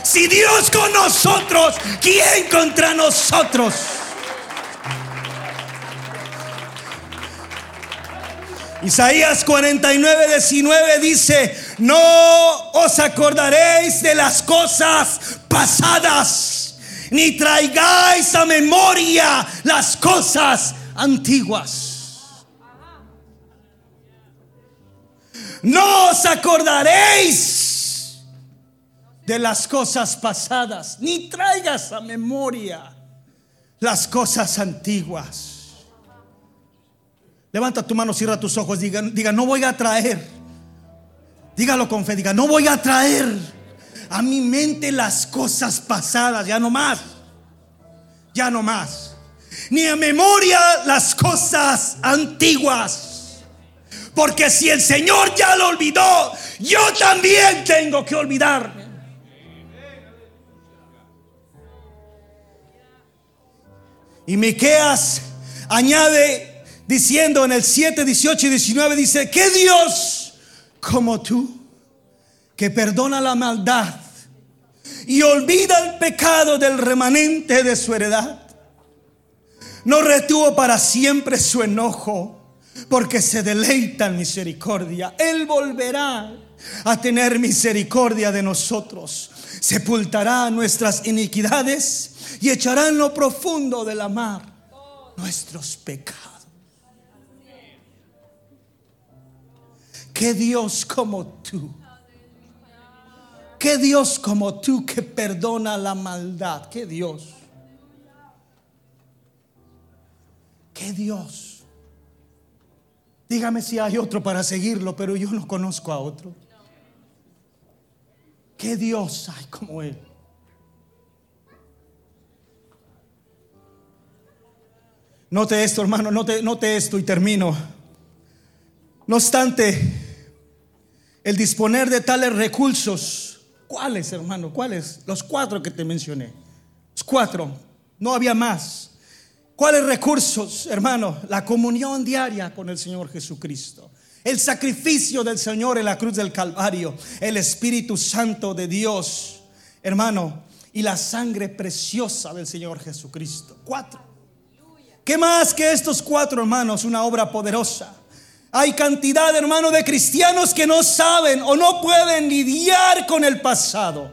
Si Dios con nosotros, ¿quién contra nosotros? Isaías 49, 19 dice, no os acordaréis de las cosas pasadas, ni traigáis a memoria las cosas antiguas. No os acordaréis de las cosas pasadas, ni traigas a memoria las cosas antiguas. Levanta tu mano, cierra tus ojos, diga, diga, no voy a traer. Dígalo con fe, diga, no voy a traer a mi mente las cosas pasadas, ya no más. Ya no más. Ni a memoria las cosas antiguas. Porque si el Señor ya lo olvidó, yo también tengo que olvidarme. Y Miqueas añade diciendo en el 7, 18 y 19 dice, "¿Qué Dios como tú que perdona la maldad y olvida el pecado del remanente de su heredad, no retuvo para siempre su enojo porque se deleita en misericordia. Él volverá a tener misericordia de nosotros. Sepultará nuestras iniquidades y echará en lo profundo de la mar nuestros pecados. Que Dios como tú. Que Dios como tú que perdona la maldad. Que Dios. Que Dios Dígame si hay otro para seguirlo, pero yo no conozco a otro. ¿Qué Dios hay como Él? Note esto, hermano, note, note esto y termino. No obstante, el disponer de tales recursos, ¿cuáles, hermano? ¿Cuáles? Los cuatro que te mencioné. Los cuatro, no había más. ¿Cuáles recursos, hermano? La comunión diaria con el Señor Jesucristo. el sacrificio del Señor en la cruz del Calvario, el Espíritu Santo de Dios, hermano, y la sangre preciosa del Señor Jesucristo. Cuatro. ¿Qué más que estos cuatro hermanos? Una obra poderosa. Hay cantidad, hermano, de cristianos que no saben o no pueden lidiar con el pasado.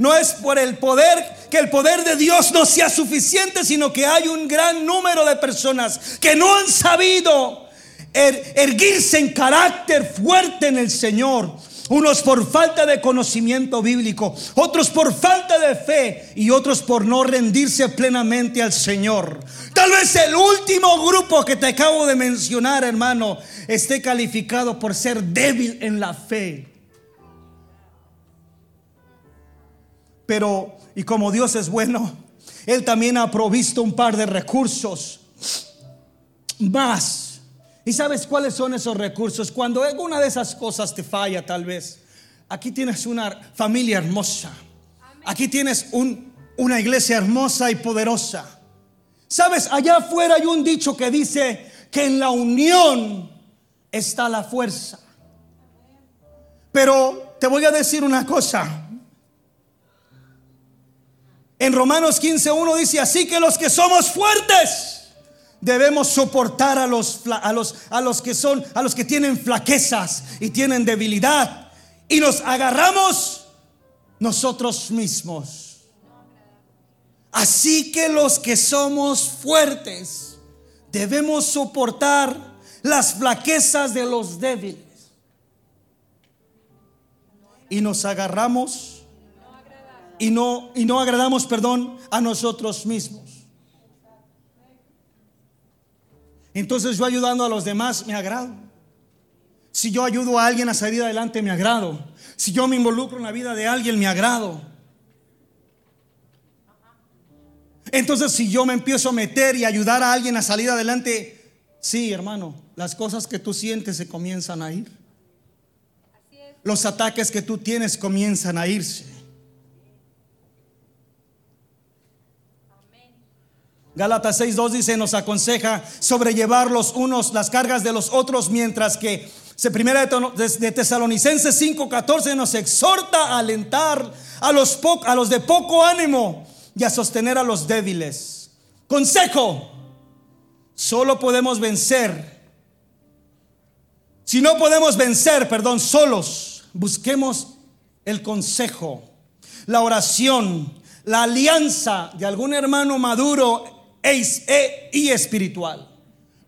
No es por el poder, que el poder de Dios no sea suficiente, sino que hay un gran número de personas que no han sabido er, erguirse en carácter fuerte en el Señor. Unos por falta de conocimiento bíblico, otros por falta de fe y otros por no rendirse plenamente al Señor. Tal vez el último grupo que te acabo de mencionar, hermano, esté calificado por ser débil en la fe. Pero, y como Dios es bueno, Él también ha provisto un par de recursos más. ¿Y sabes cuáles son esos recursos? Cuando alguna de esas cosas te falla tal vez. Aquí tienes una familia hermosa. Aquí tienes una iglesia hermosa y poderosa. Sabes, allá afuera hay un dicho que dice que en la unión está la fuerza. Pero te voy a decir una cosa. En Romanos 15.1 dice, así que los que somos fuertes debemos soportar a los, a, los, a los que son, a los que tienen flaquezas y tienen debilidad. Y nos agarramos nosotros mismos. Así que los que somos fuertes debemos soportar las flaquezas de los débiles. Y nos agarramos y no, y no agradamos, perdón, a nosotros mismos. Entonces yo ayudando a los demás me agrado. Si yo ayudo a alguien a salir adelante, me agrado. Si yo me involucro en la vida de alguien, me agrado. Entonces si yo me empiezo a meter y ayudar a alguien a salir adelante, sí, hermano, las cosas que tú sientes se comienzan a ir. Los ataques que tú tienes comienzan a irse. Gálatas 6.2 dice, nos aconseja sobrellevar los unos las cargas de los otros, mientras que primera de Tesalonicenses 5.14 nos exhorta a alentar a los, a los de poco ánimo y a sostener a los débiles. Consejo, solo podemos vencer. Si no podemos vencer, perdón, solos, busquemos el consejo, la oración, la alianza de algún hermano maduro y espiritual.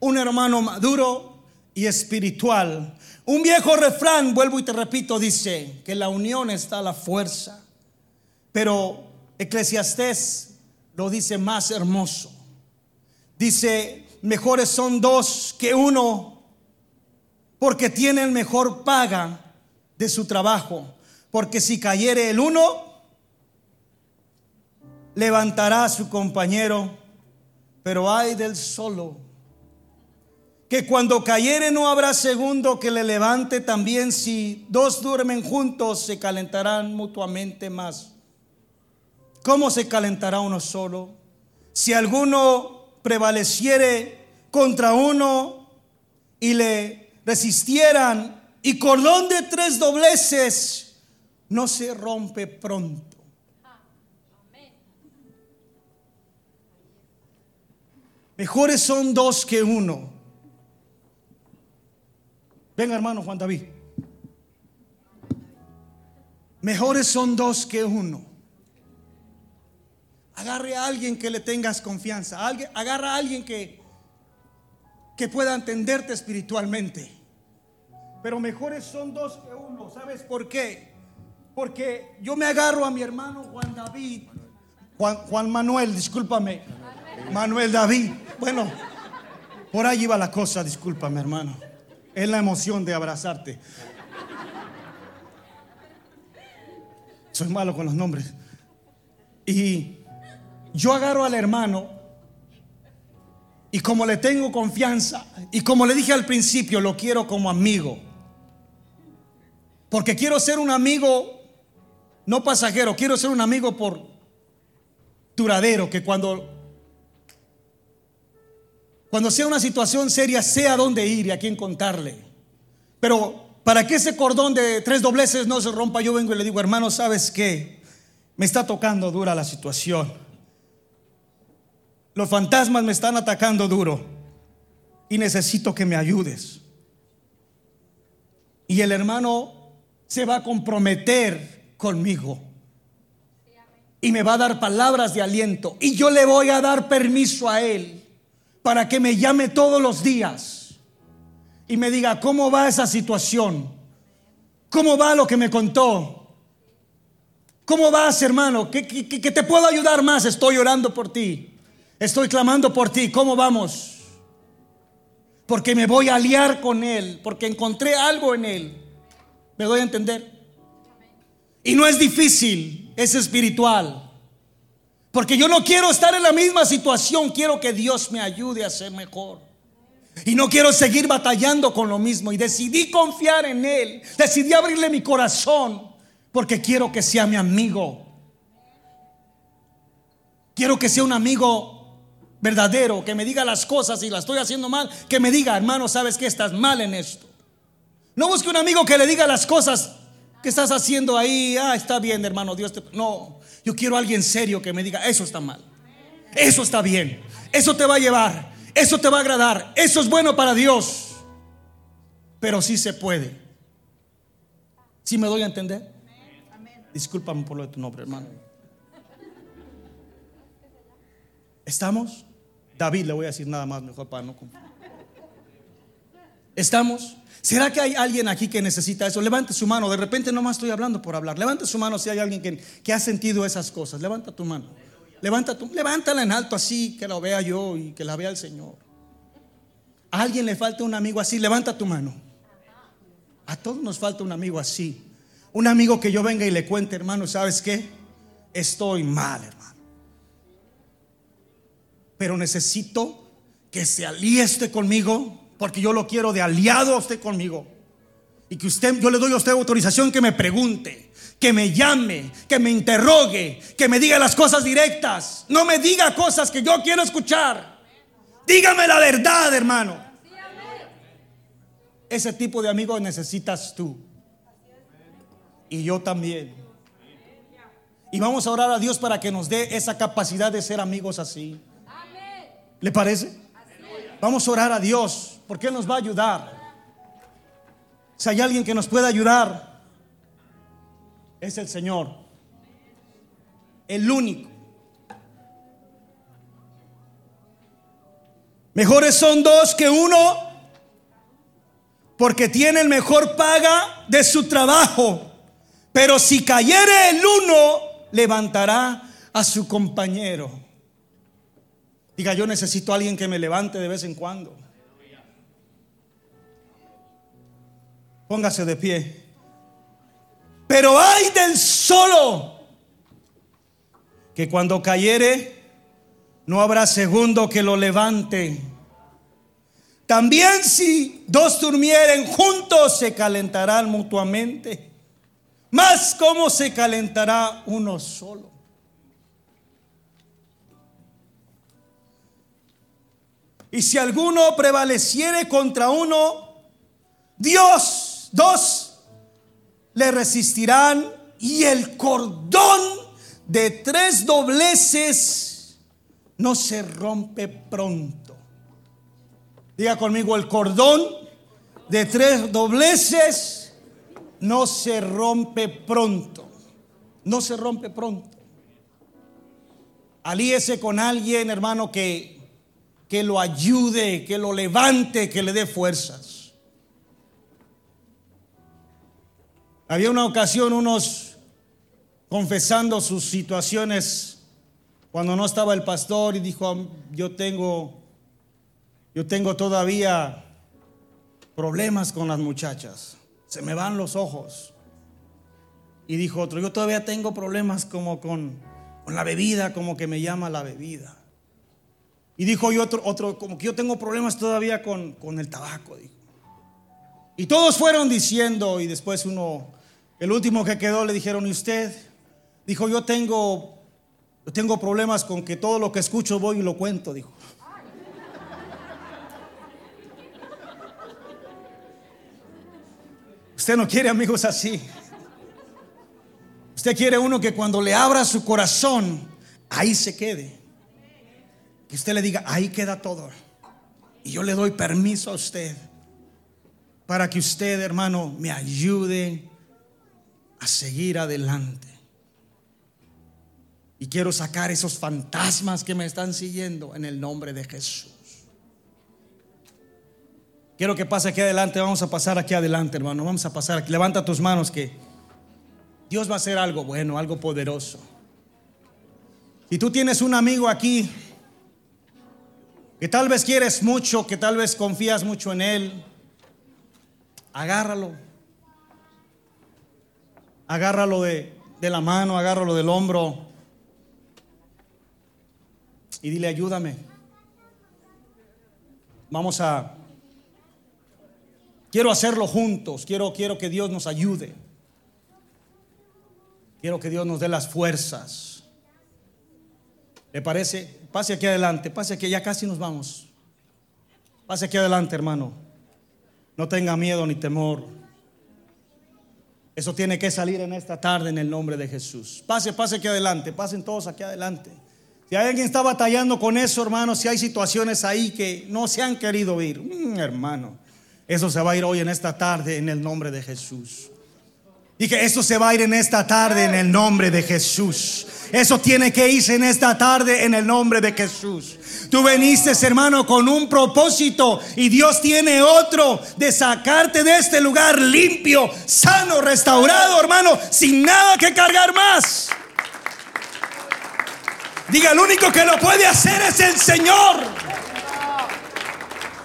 Un hermano maduro y espiritual. Un viejo refrán, vuelvo y te repito, dice que la unión está la fuerza. Pero Eclesiastés lo dice más hermoso. Dice, mejores son dos que uno porque tienen mejor paga de su trabajo. Porque si cayere el uno, levantará a su compañero pero hay del solo, que cuando cayere no habrá segundo que le levante también, si dos duermen juntos se calentarán mutuamente más. ¿Cómo se calentará uno solo? Si alguno prevaleciere contra uno y le resistieran, y cordón de tres dobleces no se rompe pronto. Mejores son dos que uno. Venga, hermano Juan David. Mejores son dos que uno. Agarre a alguien que le tengas confianza. Alguien, agarra a alguien que, que pueda entenderte espiritualmente. Pero mejores son dos que uno. ¿Sabes por qué? Porque yo me agarro a mi hermano Juan David. Juan, Juan Manuel, discúlpame. Manuel David. Bueno, por ahí iba la cosa, discúlpame hermano. Es la emoción de abrazarte. Soy malo con los nombres. Y yo agarro al hermano y como le tengo confianza y como le dije al principio, lo quiero como amigo. Porque quiero ser un amigo, no pasajero, quiero ser un amigo por duradero, que cuando cuando sea una situación seria, sé a dónde ir y a quién contarle. Pero para que ese cordón de tres dobleces no se rompa, yo vengo y le digo, hermano, ¿sabes qué? Me está tocando dura la situación. Los fantasmas me están atacando duro y necesito que me ayudes. Y el hermano se va a comprometer conmigo y me va a dar palabras de aliento y yo le voy a dar permiso a él para que me llame todos los días y me diga cómo va esa situación, cómo va lo que me contó, cómo vas hermano, que te puedo ayudar más, estoy orando por ti. Estoy clamando por ti. ¿Cómo vamos? Porque me voy a aliar con Él. Porque encontré algo en Él. ¿Me doy a entender? Y no es difícil. Es espiritual. Porque yo no quiero estar en la misma situación. Quiero que Dios me ayude a ser mejor. Y no quiero seguir batallando con lo mismo. Y decidí confiar en Él. Decidí abrirle mi corazón. Porque quiero que sea mi amigo. Quiero que sea un amigo verdadero, que me diga las cosas y las estoy haciendo mal, que me diga, hermano, sabes que estás mal en esto. No busque un amigo que le diga las cosas que estás haciendo ahí, ah, está bien, hermano, Dios te... No, yo quiero a alguien serio que me diga, eso está mal, eso está bien, eso te va a llevar, eso te va a agradar, eso es bueno para Dios, pero sí se puede. ¿Sí me doy a entender? Discúlpame por lo de tu nombre, hermano. ¿Estamos? David, le voy a decir nada más mejor para no ¿Estamos? ¿Será que hay alguien aquí que necesita eso? Levante su mano. De repente no más estoy hablando por hablar. Levante su mano si hay alguien que, que ha sentido esas cosas. Levanta tu mano. Levanta tu, levántala en alto así, que la vea yo y que la vea el Señor. ¿A alguien le falta un amigo así? Levanta tu mano. A todos nos falta un amigo así. Un amigo que yo venga y le cuente, hermano, ¿sabes qué? Estoy mal, hermano pero necesito que se alieste conmigo, porque yo lo quiero de aliado a usted conmigo. Y que usted, yo le doy a usted autorización que me pregunte, que me llame, que me interrogue, que me diga las cosas directas. No me diga cosas que yo quiero escuchar. Dígame la verdad, hermano. Ese tipo de amigos necesitas tú. Y yo también. Y vamos a orar a Dios para que nos dé esa capacidad de ser amigos así. ¿Le parece? Vamos a orar a Dios porque Él nos va a ayudar. Si hay alguien que nos pueda ayudar, es el Señor. El único. Mejores son dos que uno porque tiene el mejor paga de su trabajo. Pero si cayere el uno, levantará a su compañero. Diga, yo necesito a alguien que me levante de vez en cuando. Póngase de pie. Pero hay del solo que cuando cayere no habrá segundo que lo levante. También si dos durmieren juntos se calentarán mutuamente. Más cómo se calentará uno solo. Y si alguno prevaleciere contra uno, Dios, dos, le resistirán y el cordón de tres dobleces no se rompe pronto. Diga conmigo, el cordón de tres dobleces no se rompe pronto. No se rompe pronto. Alíese con alguien, hermano, que que lo ayude, que lo levante, que le dé fuerzas. Había una ocasión unos confesando sus situaciones cuando no estaba el pastor y dijo, yo tengo, yo tengo todavía problemas con las muchachas, se me van los ojos. Y dijo otro, yo todavía tengo problemas como con, con la bebida, como que me llama la bebida. Y dijo yo otro, otro, como que yo tengo problemas todavía con, con el tabaco. Y todos fueron diciendo, y después uno, el último que quedó, le dijeron, ¿y usted? Dijo, yo tengo, yo tengo problemas con que todo lo que escucho voy y lo cuento, dijo. Usted no quiere amigos así. Usted quiere uno que cuando le abra su corazón, ahí se quede. Que usted le diga, ahí queda todo. Y yo le doy permiso a usted para que usted, hermano, me ayude a seguir adelante. Y quiero sacar esos fantasmas que me están siguiendo en el nombre de Jesús. Quiero que pase aquí adelante. Vamos a pasar aquí adelante, hermano. Vamos a pasar aquí. Levanta tus manos que Dios va a hacer algo bueno, algo poderoso. Si tú tienes un amigo aquí que tal vez quieres mucho, que tal vez confías mucho en él, agárralo. Agárralo de, de la mano, agárralo del hombro y dile, ayúdame. Vamos a... Quiero hacerlo juntos, quiero, quiero que Dios nos ayude. Quiero que Dios nos dé las fuerzas. ¿Le parece? Pase aquí adelante, pase aquí, ya casi nos vamos. Pase aquí adelante, hermano. No tenga miedo ni temor. Eso tiene que salir en esta tarde en el nombre de Jesús. Pase, pase aquí adelante, pasen todos aquí adelante. Si alguien está batallando con eso, hermano, si hay situaciones ahí que no se han querido ir, mm, hermano, eso se va a ir hoy en esta tarde en el nombre de Jesús. Y que eso se va a ir en esta tarde en el nombre de Jesús. Eso tiene que irse en esta tarde en el nombre de Jesús. Tú veniste, hermano, con un propósito y Dios tiene otro de sacarte de este lugar limpio, sano, restaurado, hermano, sin nada que cargar más. Diga, el único que lo puede hacer es el Señor.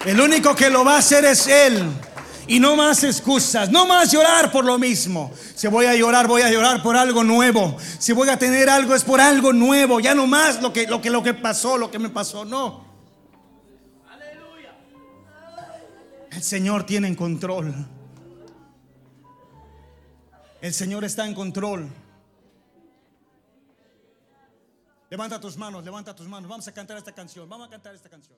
El único que lo va a hacer es Él. Y no más excusas, no más llorar por lo mismo. Si voy a llorar, voy a llorar por algo nuevo. Si voy a tener algo es por algo nuevo. Ya no más lo que, lo que, lo que pasó, lo que me pasó, no. El Señor tiene en control. El Señor está en control. Levanta tus manos, levanta tus manos. Vamos a cantar esta canción. Vamos a cantar esta canción.